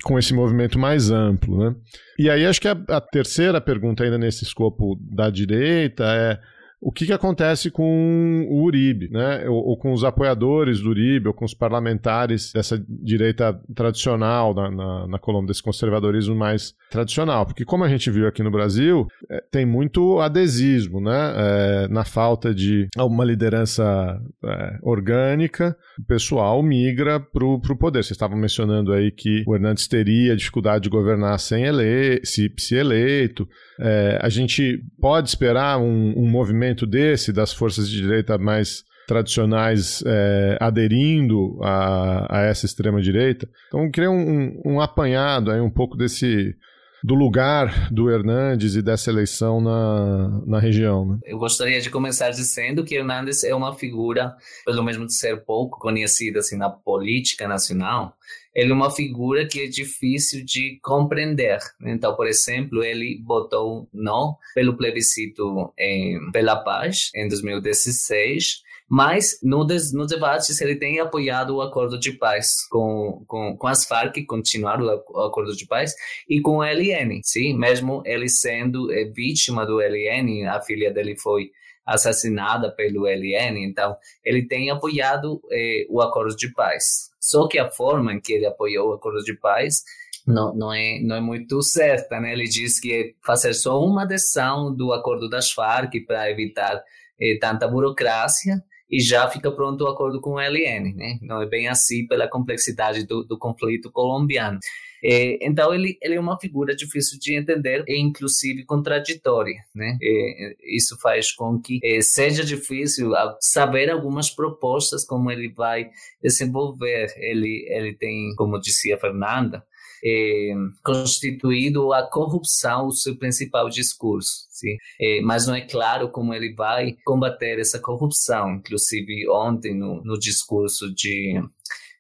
com esse movimento mais amplo, né? E aí acho que a, a terceira pergunta ainda nesse escopo da direita é o que, que acontece com o Uribe, né? Ou, ou, com os apoiadores do Uribe, ou com os parlamentares dessa direita tradicional na, na, na Colômbia, desse conservadorismo mais tradicional. Porque, como a gente viu aqui no Brasil, é, tem muito adesismo, né? É, na falta de uma liderança é, orgânica, o pessoal migra para o poder. Vocês estavam mencionando aí que o Hernandes teria dificuldade de governar sem ele, se, se eleito. É, a gente pode esperar um, um, movimento desse das forças de direita mais tradicionais é, aderindo a, a essa extrema direita. Então, eu queria um, um, apanhado aí um pouco desse do lugar do Hernandes e dessa eleição na, na região. Né? Eu gostaria de começar dizendo que Hernandes é uma figura, pelo mesmo de ser pouco conhecida assim na política nacional, ele é uma figura que é difícil de compreender. Então, por exemplo, ele votou não pelo plebiscito em, pela paz em 2016 mas no des, nos debates ele tem apoiado o acordo de paz com, com, com as Farc, continuar o, acordo de paz, e com o LN, sim, mesmo ele sendo é, vítima do LN, a filha dele foi assassinada pelo LN, então ele tem apoiado é, o acordo de paz. Só que a forma em que ele apoiou o acordo de paz não, não, é, não é muito certa, né? Ele diz que é fazer só uma adesão do acordo das Farc para evitar eh, tanta burocracia e já fica pronto o acordo com o LN, né? Não é bem assim pela complexidade do, do conflito colombiano. É, então ele, ele é uma figura difícil de entender e inclusive contraditória, né? É, isso faz com que é, seja difícil saber algumas propostas como ele vai desenvolver. Ele ele tem, como dizia Fernanda, é, constituído a corrupção o seu principal discurso. Sim? É, mas não é claro como ele vai combater essa corrupção. Inclusive, ontem, no, no discurso de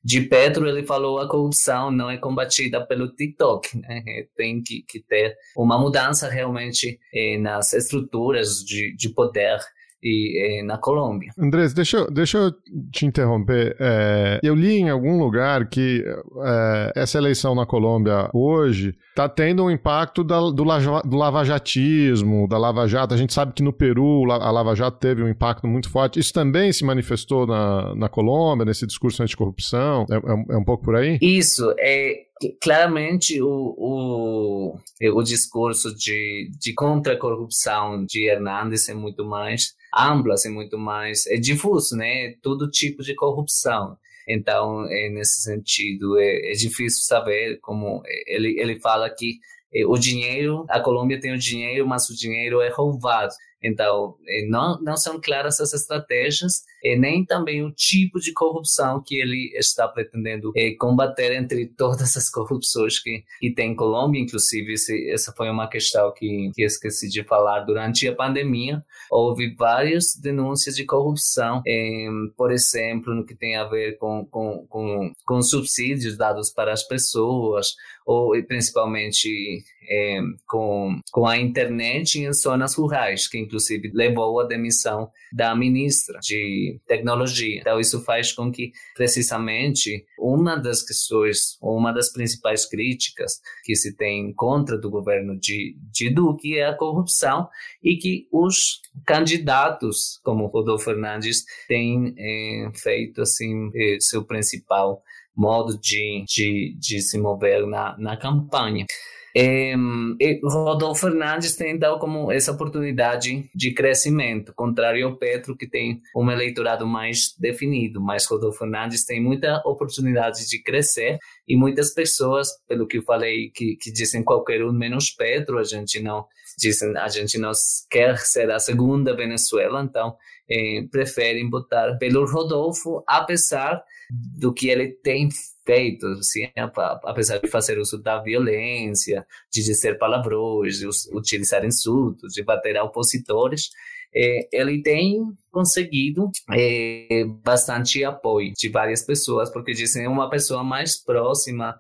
de Pedro, ele falou a corrupção não é combatida pelo TikTok, né? É, tem que, que ter uma mudança realmente eh, nas estruturas de, de poder e, e na Colômbia. Andrés, deixa, eu, deixa eu te interromper. É, eu li em algum lugar que é, essa eleição na Colômbia hoje está tendo um impacto da, do, do lavajatismo, da Lava Jato. A gente sabe que no Peru a Lava Jato teve um impacto muito forte. Isso também se manifestou na, na Colômbia, nesse discurso anticorrupção? É, é, é um pouco por aí? Isso. É, claramente o, o, o discurso de, de contra a corrupção de Hernandes é muito mais amplo, assim, muito mais é difuso, né? Todo tipo de corrupção. Então, é, nesse sentido, é, é difícil saber como ele, ele fala que é, o dinheiro, a Colômbia tem o dinheiro, mas o dinheiro é roubado. Então, é, não, não são claras as estratégias e nem também o tipo de corrupção que ele está pretendendo é, combater entre todas as corrupções que, que tem em Colômbia. Inclusive, essa foi uma questão que, que esqueci de falar durante a pandemia. Houve várias denúncias de corrupção, é, por exemplo, no que tem a ver com, com, com, com subsídios dados para as pessoas, ou principalmente é, com, com a internet em zonas rurais, que inclusive levou à demissão da ministra de tecnologia. Então, isso faz com que, precisamente, uma das questões, uma das principais críticas que se tem contra do governo de, de Duque é a corrupção e que os candidatos, como Rodolfo Fernandes, têm é, feito assim é, seu principal modo de, de, de se mover na, na campanha. É, Rodolfo Fernandes tem dado como essa oportunidade de crescimento, contrário ao Petro, que tem um eleitorado mais definido, mas Rodolfo Fernandes tem muita oportunidade de crescer e muitas pessoas, pelo que eu falei, que, que dizem qualquer um menos Petro, a gente não dizem, a gente não quer ser a segunda Venezuela, então é, preferem votar pelo Rodolfo, apesar do que ele tem feito, assim, apesar de fazer uso da violência, de dizer palavrões, de utilizar insultos, de bater a opositores, é, ele tem conseguido é, bastante apoio de várias pessoas, porque dizem é uma pessoa mais próxima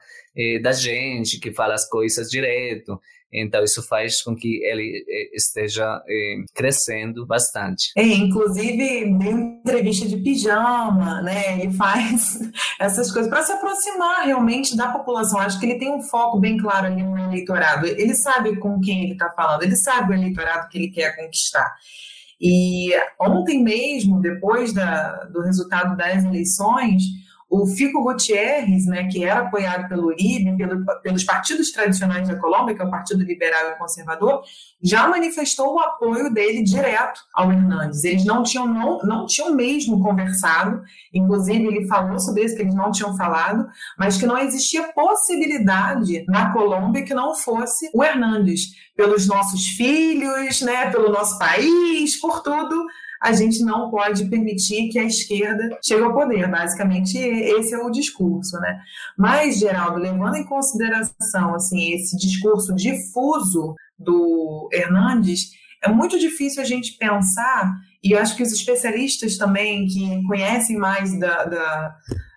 da gente, que fala as coisas direto. Então, isso faz com que ele eh, esteja eh, crescendo bastante. É, inclusive, deu entrevista de pijama, né? Ele faz (laughs) essas coisas para se aproximar realmente da população. Acho que ele tem um foco bem claro ali no eleitorado. Ele sabe com quem ele está falando, ele sabe o eleitorado que ele quer conquistar. E ontem mesmo, depois da, do resultado das eleições, o Fico Gutierrez, né, que era apoiado pelo Uribe, pelo, pelos partidos tradicionais da Colômbia, que é o Partido Liberal e Conservador, já manifestou o apoio dele direto ao Hernandes. Eles não tinham, não, não tinham mesmo conversado, inclusive ele falou sobre isso, que eles não tinham falado, mas que não existia possibilidade na Colômbia que não fosse o Hernandes, pelos nossos filhos, né, pelo nosso país, por tudo a gente não pode permitir que a esquerda chegue ao poder. Basicamente, esse é o discurso, né? Mas, Geraldo, levando em consideração assim esse discurso difuso do Hernandes, é muito difícil a gente pensar, e acho que os especialistas também que conhecem mais da, da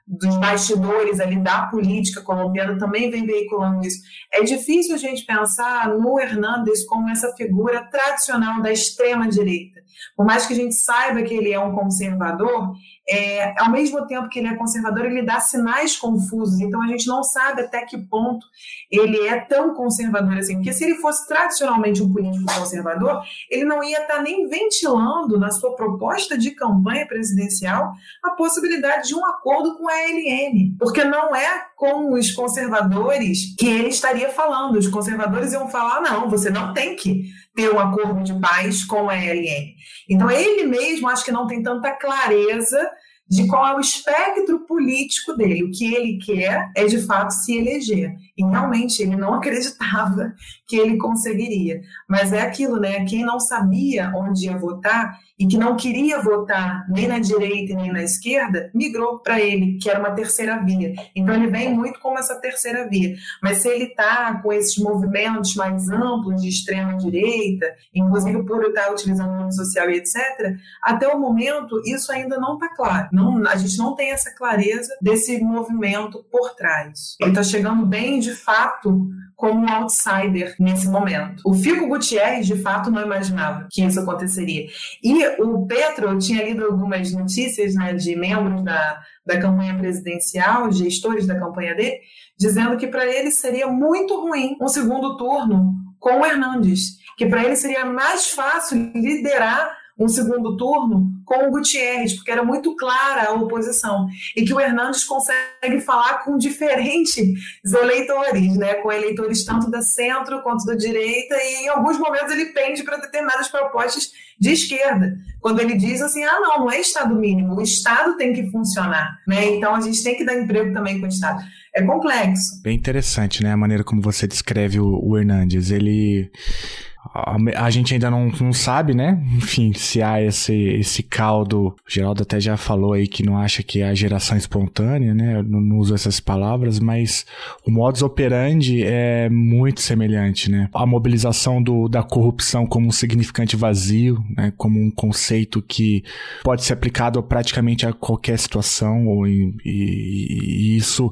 dos bastidores ali da política colombiana também vem veiculando isso. É difícil a gente pensar no Hernandes como essa figura tradicional da extrema direita. Por mais que a gente saiba que ele é um conservador, é, ao mesmo tempo que ele é conservador, ele dá sinais confusos. Então a gente não sabe até que ponto ele é tão conservador assim. Porque se ele fosse tradicionalmente um político conservador, ele não ia estar nem ventilando na sua proposta de campanha presidencial a possibilidade de um acordo com a ALN. Porque não é com os conservadores que ele estaria falando. Os conservadores iam falar: não, você não tem que ter um acordo de paz com a ELN. Então, ele mesmo acho que não tem tanta clareza de qual é o espectro político dele. O que ele quer é, de fato, se eleger. E realmente ele não (laughs) acreditava que ele conseguiria. Mas é aquilo, né? Quem não sabia onde ia votar e que não queria votar nem na direita nem na esquerda, migrou para ele, que era uma terceira via. Então ele vem muito como essa terceira via. Mas se ele está com esses movimentos mais amplos de extrema direita, inclusive por estar utilizando o nome social e etc., até o momento isso ainda não está claro. Não, a gente não tem essa clareza desse movimento por trás. Ele está chegando bem, de fato, como um outsider nesse momento. O Fico Gutierrez, de fato, não imaginava que isso aconteceria. E o Petro, eu tinha lido algumas notícias né, de membros da, da campanha presidencial, gestores da campanha dele, dizendo que para ele seria muito ruim um segundo turno com o Hernandes, que para ele seria mais fácil liderar um segundo turno com o Gutierrez, porque era muito clara a oposição, e que o Hernandes consegue falar com diferentes eleitores, né, com eleitores tanto da centro quanto da direita, e em alguns momentos ele pende para determinadas propostas de esquerda, quando ele diz assim, ah não, não é Estado mínimo, o Estado tem que funcionar, né, então a gente tem que dar emprego também com o Estado. É complexo. Bem interessante, né, a maneira como você descreve o, o Hernandes, ele a, a, gente ainda não, não sabe, né? Enfim, se há esse, esse caldo. O Geraldo até já falou aí que não acha que é a geração espontânea, né? Eu não, uso essas palavras, mas o modus operandi é muito semelhante, né? A mobilização do, da corrupção como um significante vazio, né? Como um conceito que pode ser aplicado praticamente a qualquer situação, ou em, e, e isso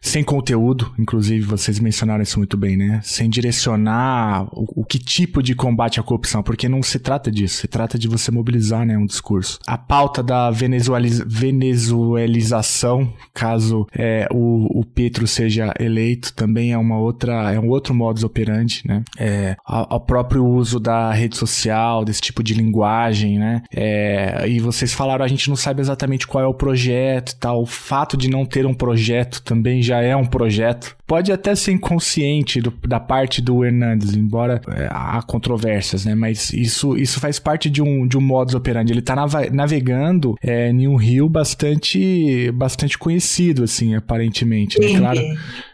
sem conteúdo, inclusive vocês mencionaram isso muito bem, né? Sem direcionar o, o que tipo tipo de combate à corrupção, porque não se trata disso, se trata de você mobilizar né, um discurso. A pauta da venezueliz venezuelização, caso é, o, o Petro seja eleito, também é uma outra, é um outro modus operandi, né? É, o próprio uso da rede social, desse tipo de linguagem, né? É, e vocês falaram, a gente não sabe exatamente qual é o projeto e tal. O fato de não ter um projeto também já é um projeto. Pode até ser inconsciente do, da parte do Hernandes, embora é, há controvérsias, né? Mas isso, isso faz parte de um, de um modus operandi. Ele tá navegando é, em um rio bastante, bastante conhecido, assim, aparentemente. Né? Claro.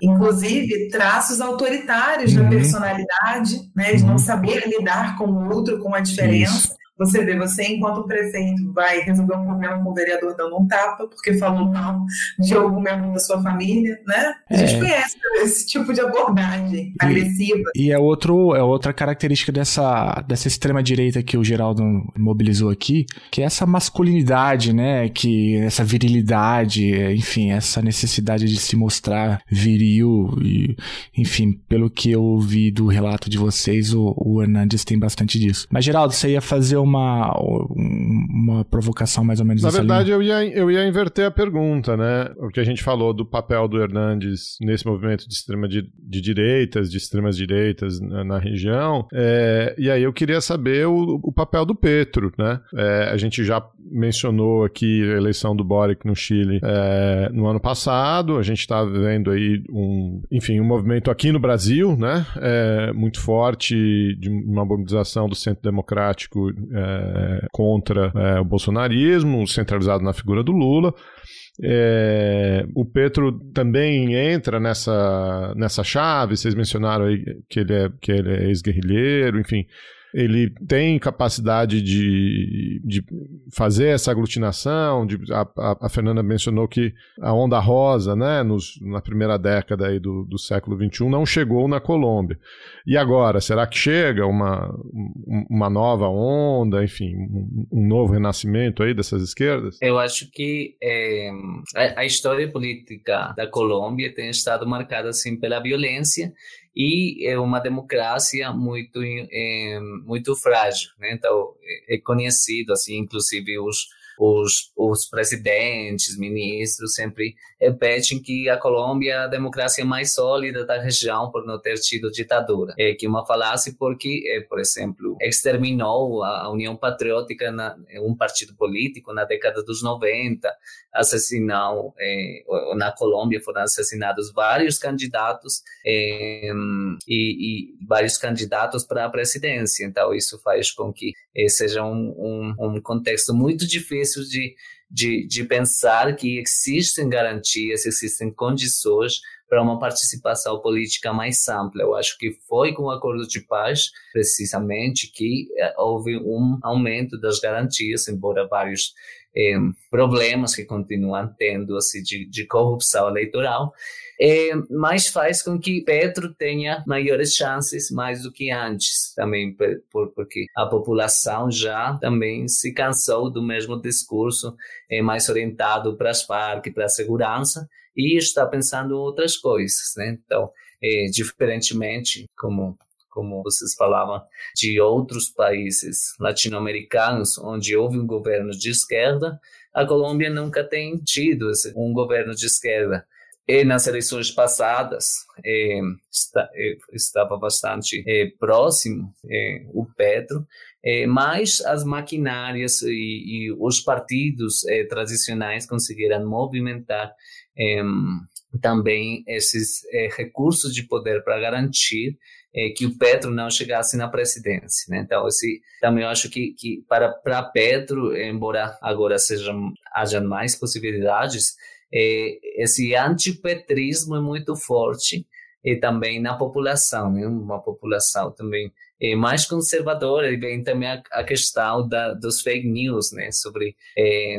Inclusive, traços autoritários uhum. da personalidade, né? De uhum. não saber lidar com o outro, com a diferença. Isso. Você vê, você, enquanto prefeito, vai resolver um problema com o vereador dando um tapa, porque falou mal de algum membro da sua família, né? A gente é. conhece esse tipo de abordagem e, agressiva. E é, outro, é outra característica dessa, dessa extrema-direita que o Geraldo mobilizou aqui, que é essa masculinidade, né? Que essa virilidade, enfim, essa necessidade de se mostrar viril. E, enfim, pelo que eu ouvi do relato de vocês, o, o Hernandes tem bastante disso. Mas, Geraldo, você ia fazer uma uma, uma provocação mais ou menos Na verdade, eu ia, eu ia inverter a pergunta, né? O que a gente falou do papel do Hernandes nesse movimento de extrema de, de direitas, de extremas direitas na, na região. É, e aí eu queria saber o, o papel do Petro, né? É, a gente já mencionou aqui a eleição do Boric no Chile é, no ano passado. A gente está vendo aí um, enfim, um movimento aqui no Brasil, né? É, muito forte de uma mobilização do Centro Democrático é, contra é, o bolsonarismo, centralizado na figura do Lula. É, o Petro também entra nessa, nessa chave, vocês mencionaram aí que ele é, que ele é ex-guerrilheiro, enfim ele tem capacidade de, de fazer essa aglutinação. De, a, a, Fernanda mencionou que a onda rosa, né, nos, na primeira década aí do, do século XXI, não chegou na Colômbia. E agora, será que chega uma, uma nova onda, enfim, um, um novo renascimento aí dessas esquerdas? Eu acho que é, a, a história política da Colômbia tem estado marcada assim pela violência e é uma democracia muito é, muito frágil, né? Então é conhecido assim, inclusive os os, os presidentes, ministros sempre repetem que a Colômbia é a democracia mais sólida da região por não ter tido ditadura. É que uma falácia porque, é, por exemplo, exterminou a União Patriótica, na, um partido político, na década dos 90, assassinou, é, na Colômbia foram assassinados vários candidatos é, e, e, vários candidatos para a presidência. Então, isso faz com que é, seja um, um, um contexto muito difícil de, de, de pensar que existem garantias, existem condições para uma participação política mais ampla. Eu acho que foi com o acordo de paz, precisamente, que houve um aumento das garantias, embora vários é, problemas que continuam tendo assim, de, de corrupção eleitoral, é, mas faz com que Petro tenha maiores chances mais do que antes, também por, porque a população já também se cansou do mesmo discurso mais orientado para as Farc, para a segurança, e está pensando em outras coisas, né? Então, é, diferentemente, como como vocês falavam, de outros países latino-americanos onde houve um governo de esquerda, a Colômbia nunca tem tido um governo de esquerda. E nas eleições passadas eh, está, eh, estava bastante eh, próximo o Petro, mas as maquinárias e, e os partidos tradicionais conseguiram movimentar também esses recursos de poder para garantir é, que o Petro não chegasse na presidência. Né? Então, esse, também eu acho que, que para, para Petro, embora agora sejam, haja mais possibilidades, é, esse antipetrismo é muito forte e também na população, né? uma população também é, mais conservadora, e vem também a, a questão da, dos fake news, né, sobre é,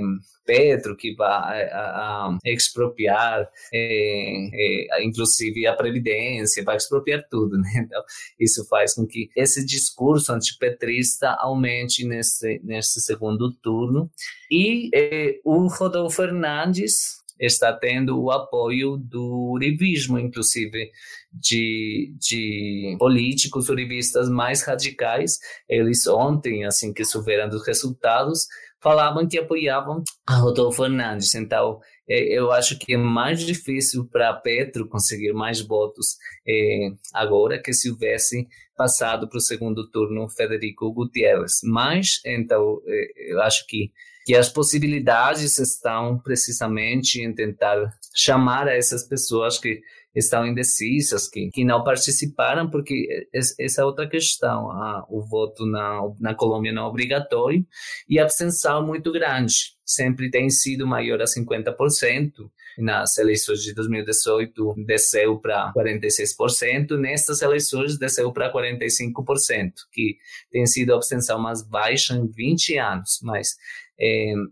que vai a, a expropriar, é, é, inclusive a previdência, vai expropriar tudo, (laughs) né? Então isso faz com que esse discurso antipetrista aumente nesse nesse segundo turno e é, o Rodolfo Fernandes está tendo o apoio do uribismo, inclusive de, de políticos uribistas mais radicais. Eles ontem, assim que souberam dos resultados, falavam que apoiavam a Rodolfo Fernandes. Então, é, eu acho que é mais difícil para Petro conseguir mais votos é, agora que se houvesse passado para o segundo turno Federico Gutierrez. Mas, então, é, eu acho que que as possibilidades estão precisamente em tentar chamar a essas pessoas que estão indecisas, que, que não participaram, porque essa é outra questão. Ah, o voto na, na Colômbia não é obrigatório e a abstenção é muito grande. Sempre tem sido maior a 50%. Nas eleições de 2018 desceu para 46%, nestas eleições desceu para 45%, que tem sido a abstenção mais baixa em 20 anos. Mas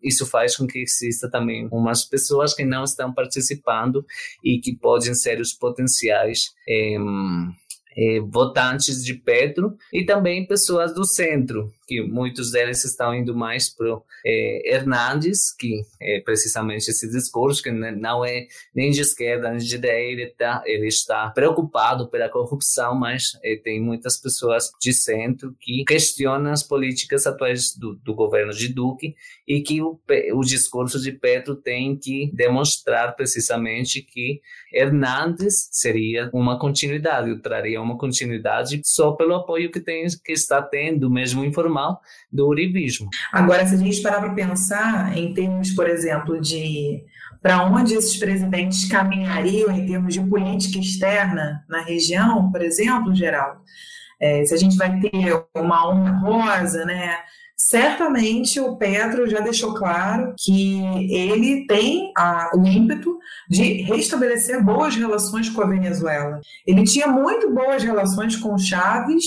isso faz com que exista também umas pessoas que não estão participando e que podem ser os potenciais é, votantes de Petro e também pessoas do centro, que muitos deles estão indo mais para é, Hernandes, que é precisamente esse discurso que não é nem de esquerda nem de direita, ele, tá, está preocupado pela corrupção, mas é, tem muitas pessoas de centro que questionam as políticas atuais do, do governo de Duque e que o, o discurso de Petro tem que demonstrar precisamente que Hernandes seria uma continuidade, traria uma continuidade só pelo apoio que, tem, que está tendo, mesmo informal do uribismo. Agora, se a gente parar para pensar em termos, por exemplo, de para onde esses presidentes caminhariam em termos de política externa na região, por exemplo, Geraldo, é, se a gente vai ter uma onda rosa, né? Certamente o Petro já deixou claro que ele tem a, o ímpeto de restabelecer boas relações com a Venezuela. Ele tinha muito boas relações com Chaves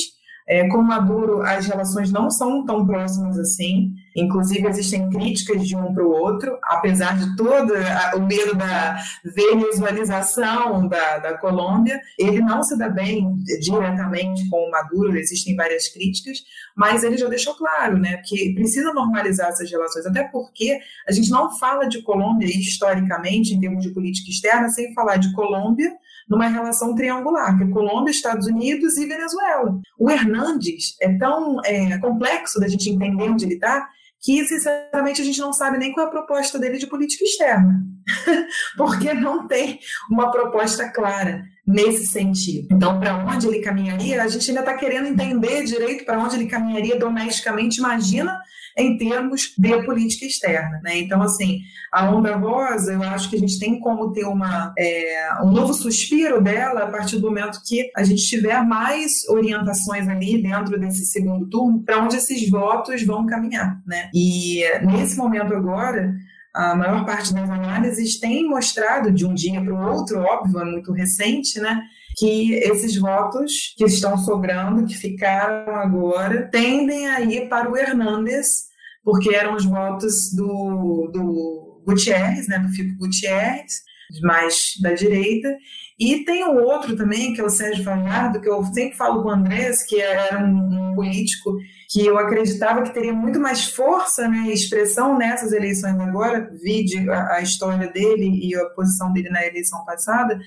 é, com Maduro, as relações não são tão próximas assim. Inclusive, existem críticas de um para o outro, apesar de todo o medo da venezualização da, da Colômbia. Ele não se dá bem diretamente com o Maduro, existem várias críticas, mas ele já deixou claro né, que precisa normalizar essas relações, até porque a gente não fala de Colômbia historicamente, em termos de política externa, sem falar de Colômbia numa relação triangular, que é Colômbia, Estados Unidos e Venezuela. O Hernandes é tão é, complexo da gente entender onde ele está, que, sinceramente, a gente não sabe nem qual é a proposta dele de política externa, (laughs) porque não tem uma proposta clara nesse sentido. Então, para onde ele caminharia, a gente ainda está querendo entender direito para onde ele caminharia domesticamente. Imagina em termos de política externa. Né? Então, assim, a onda rosa, eu acho que a gente tem como ter uma, é, um novo suspiro dela a partir do momento que a gente tiver mais orientações ali dentro desse segundo turno para onde esses votos vão caminhar. Né? E nesse momento agora, a maior parte das análises tem mostrado de um dia para o outro, óbvio, é muito recente, né? Que esses votos que estão sobrando, que ficaram agora, tendem a ir para o Hernandes porque eram os votos do, do Gutierrez, né, do Fico Gutierrez, mais da direita, e tem um outro também, que é o Sérgio Fajardo, que eu sempre falo com o Andrés, que era um, um político que eu acreditava que teria muito mais força né, e expressão nessas eleições agora, vide a, a história dele e a posição dele na eleição passada,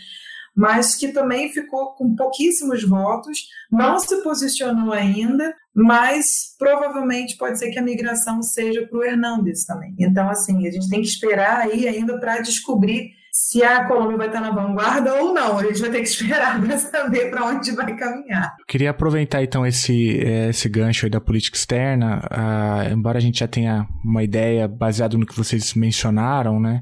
mas que também ficou com pouquíssimos votos, não se posicionou ainda, mas provavelmente pode ser que a migração seja para o Hernandes também. Então, assim, a gente tem que esperar aí ainda para descobrir se a Colômbia vai estar na vanguarda ou não. A gente vai ter que esperar (laughs) para saber para onde vai caminhar. Eu queria aproveitar então esse, eh, esse gancho aí da política externa, uh, embora a gente já tenha uma ideia baseada no que vocês mencionaram, né?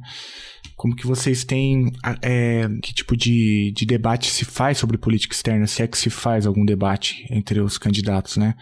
Como que vocês têm. É, que tipo de, de debate se faz sobre política externa? Se é que se faz algum debate entre os candidatos, né?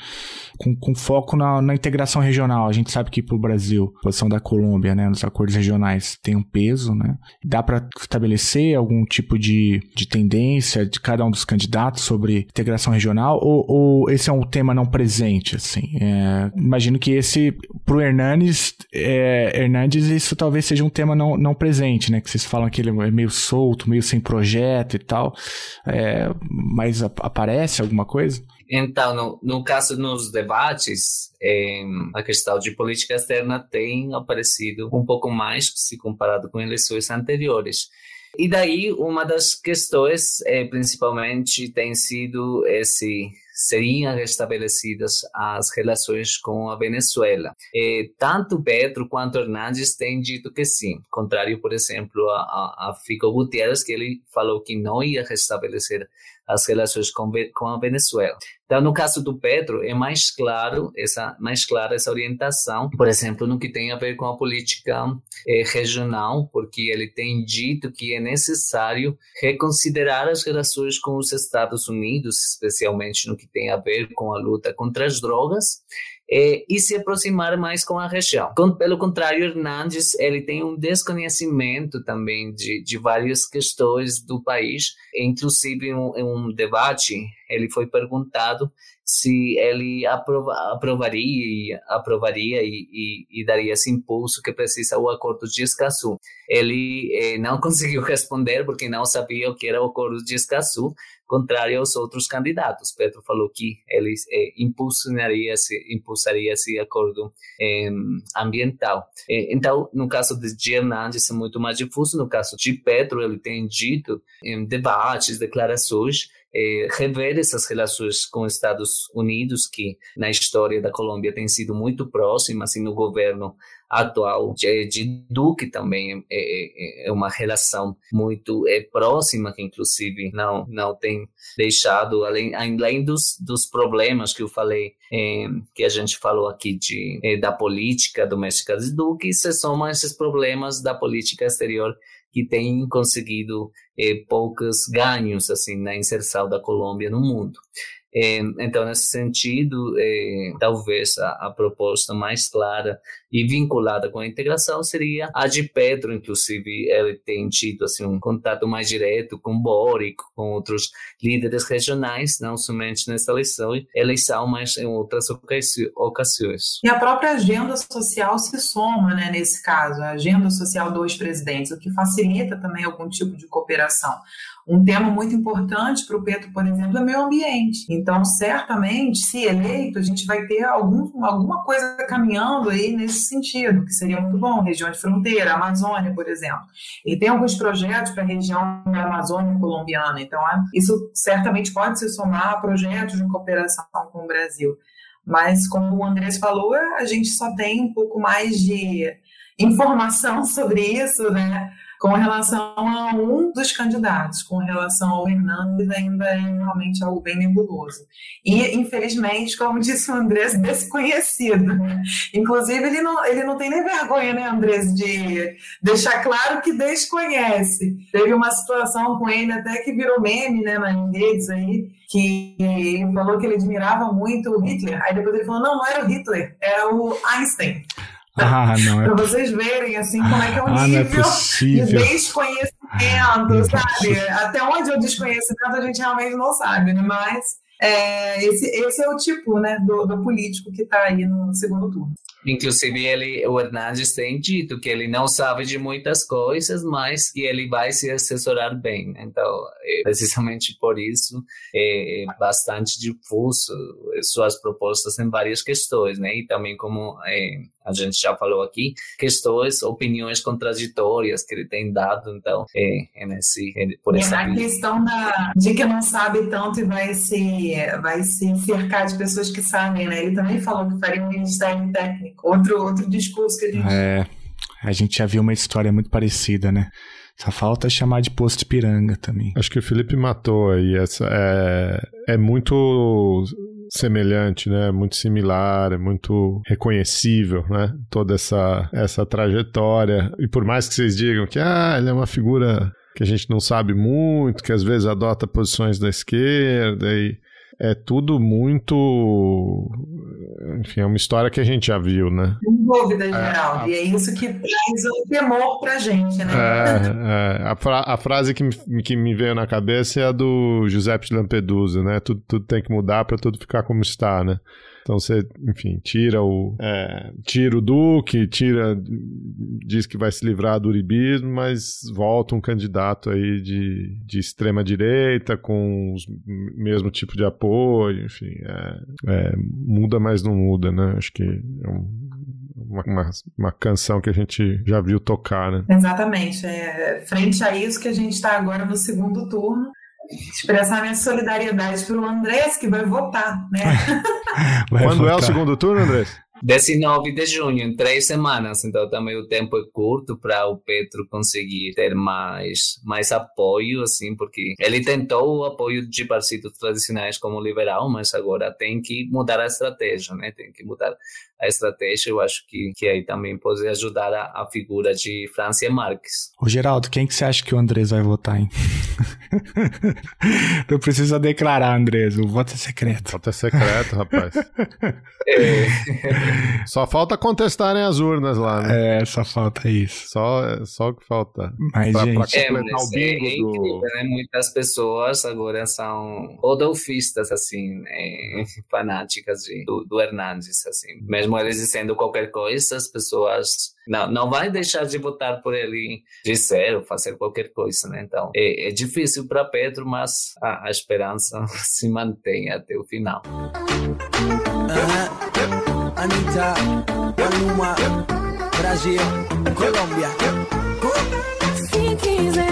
Com, com foco na, na integração regional. A gente sabe que para o Brasil, a posição da Colômbia, né, nos acordos regionais, tem um peso, né? Dá para estabelecer algum tipo de, de tendência de cada um dos candidatos sobre integração regional? Ou, ou esse é um tema não presente, assim? É, imagino que esse, para o Hernandes, é, Hernandes, isso talvez seja um tema não, não presente né? Que vocês falam que ele é meio solto, meio sem projeto e tal. É, mas aparece alguma coisa? Então, no, no caso nos debates, é, a questão de política externa tem aparecido um pouco mais se comparado com eleições anteriores. E daí, uma das questões, é, principalmente, tem sido esse seriam restabelecidas as relações com a Venezuela. E tanto Petro quanto Hernandes têm dito que sim, contrário, por exemplo, a, a Fico Gutierrez, que ele falou que não ia restabelecer as relações com, com a Venezuela. Então, no caso do Petro, é mais claro essa mais clara essa orientação, por exemplo, no que tem a ver com a política eh, regional, porque ele tem dito que é necessário reconsiderar as relações com os Estados Unidos, especialmente no que tem a ver com a luta contra as drogas, é, e se aproximar mais com a região. Com, pelo contrário, Hernandes ele tem um desconhecimento também de, de várias questões do país, inclusive em um, em um debate ele foi perguntado se ele aprova, aprovaria, aprovaria e, e, e, daria esse impulso que precisa o acordo de Escazú. Ele eh, não (laughs) conseguiu responder porque não sabia o que era o acordo de Escazú, contrário aos outros candidatos. Pedro falou que ele eh, impulsionaria esse, impulsaria esse acordo eh, ambiental. Eh, então, no caso de Hernandes é muito mais difuso, no caso de Pedro, ele tem dito em debates, declarações, é, rever essas relações com os Estados Unidos, que na história da Colômbia tem sido muito próximas, e no governo atual de, de Duque também é, é, é, uma relação muito é, próxima, que inclusive não, não tem deixado, além, além dos, dos problemas que eu falei, é, que a gente falou aqui de, é, da política doméstica de Duque, se somam esses problemas da política exterior que tem conseguido eh, poucos ganhos assim na inserção da Colômbia no mundo. Então, nesse sentido, é, talvez a, a, proposta mais clara e vinculada com a integração seria a de Pedro, inclusive ele tem tido assim, um contato mais direto com Boric, com outros líderes regionais, não somente nessa eleição, eleição, mas em outras ocasiões. E a própria agenda social se soma né, nesse caso, a agenda social dos presidentes, o que facilita também algum tipo de cooperação. Um tema muito importante para o Petro, por exemplo, é meio ambiente. Então, certamente, se eleito, a gente vai ter algum, alguma coisa caminhando aí nesse sentido, que seria muito bom. Região de fronteira, Amazônia, por exemplo. E tem alguns projetos para a região da Amazônia colombiana. Então, isso certamente pode se somar a projetos de cooperação com o Brasil. Mas, como o Andrés falou, a gente só tem um pouco mais de informação (laughs) sobre isso, né? Com relação a um dos candidatos, com relação ao Hernandes, ainda é realmente algo bem nebuloso. E, infelizmente, como disse o Andrés, (laughs) desconhecido. Inclusive, ele não, ele não tem nem vergonha, né, Andrés, de deixar claro que desconhece. Teve uma situação com ele até que virou meme né, nas redes aí, que ele falou que ele admirava muito o Hitler. Aí depois ele falou: não, não era o Hitler, era o Einstein. Ah, não é... Para vocês verem, assim, como é que é o ah, nível é de desconhecimento, é sabe? Até onde é o desconhecimento a gente realmente não sabe, né? Mas é, esse, esse é o tipo né, do, do político que está aí no segundo turno. Inclusive, ele, o Hernandes tem dito que ele não sabe de muitas coisas, mas que ele vai se assessorar bem. Então, é precisamente por isso, é bastante difuso suas propostas em várias questões, né? E também, como é, a gente já falou aqui, questões, opiniões contraditórias que ele tem dado, então, é, é nesse, é por essa A questão da, de que não sabe tanto e vai se, vai se cercar de pessoas que sabem, né? Ele também falou que faria um ministério técnico, outro, outro discurso que a gente... É, a gente já viu uma história muito parecida, né? Só falta chamar de posto piranga também. Acho que o Felipe matou aí. Essa é, é muito semelhante, né? Muito similar, é muito reconhecível, né? Toda essa, essa trajetória. E por mais que vocês digam que ah, ele é uma figura que a gente não sabe muito, que às vezes adota posições da esquerda e é tudo muito. Enfim, é uma história que a gente já viu, né? Sem dúvida, Geraldo. É, a... E é isso que traz o temor pra gente, né? É, é. A, fra a, frase que me, que me veio na cabeça é a do Giuseppe de Lampedusa, né? Tudo, tudo tem que mudar para tudo ficar como está, né? Então você, enfim, tira o, é, tira o Duque, tira, diz que vai se livrar do uribismo, mas volta um candidato aí de, de extrema direita com o mesmo tipo de apoio, enfim, é, é, muda, mas não muda, né? Acho que é um, uma, uma, uma, canção que a gente já viu tocar, né? Exatamente. É, frente a isso que a gente está agora no segundo turno, expressar minha solidariedade para o Andrés, que vai votar, né? (laughs) vai Quando votar. é o segundo turno, Andrés? 19 de junho, em três semanas, então também o tempo é curto para o Petro conseguir ter mais, mais apoio, assim, porque ele tentou o apoio de partidos tradicionais como o liberal, mas agora tem que mudar a estratégia, né? Tem que mudar a estratégia. Eu acho que, que aí também pode ajudar a, a figura de Francia Marques. O Geraldo, quem que você acha que o Andrés vai votar, hein? (laughs) Não precisa declarar, Andrés, o voto é secreto. O voto é secreto, rapaz. (laughs) é. (laughs) Só falta contestarem as urnas lá, né? É, só falta isso. Só, só o que falta. Mas, pra, gente... pra completar é, o bingo é incrível, do... né? Muitas pessoas agora são rodolfistas, assim, né? fanáticas de, do, do Hernandes, assim. Mesmo eles dizendo qualquer coisa, as pessoas não, não vai deixar de votar por ele dizer ou fazer qualquer coisa, né? Então, é, é difícil para Pedro, mas a, a esperança (laughs) se mantém até o final. Anitta, Maluma, Brasil, Colômbia. Se quiser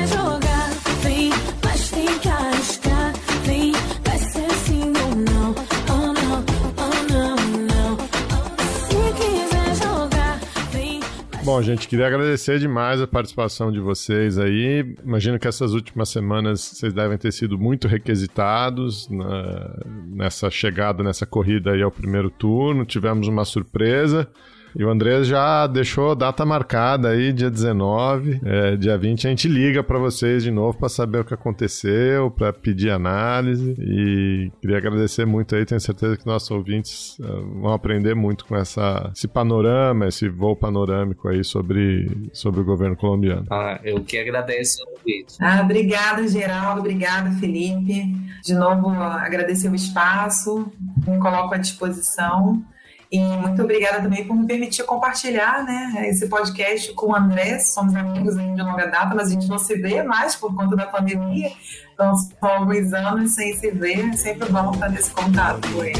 Bom, gente, queria agradecer demais a participação de vocês aí. Imagino que essas últimas semanas vocês devem ter sido muito requisitados na, nessa chegada, nessa corrida aí ao primeiro turno. Tivemos uma surpresa. E o Andrés já deixou data marcada aí, dia 19, é, dia 20 a gente liga para vocês de novo para saber o que aconteceu, para pedir análise e queria agradecer muito aí, tenho certeza que nossos ouvintes uh, vão aprender muito com essa, esse panorama, esse voo panorâmico aí sobre, sobre o governo colombiano. Ah, eu que agradeço o convite. Ah, obrigada, Geraldo, obrigada, Felipe. De novo, agradecer o espaço, me coloco à disposição. E muito obrigada também por me permitir compartilhar né, esse podcast com o André. Somos amigos de longa data, mas a gente não se vê mais por conta da pandemia. Então, são alguns anos sem se ver. É sempre bom estar nesse contato com ele.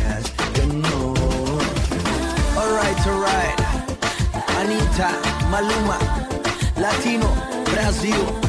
Alright, alright. Anitta, Maluma, Latino, Brasil.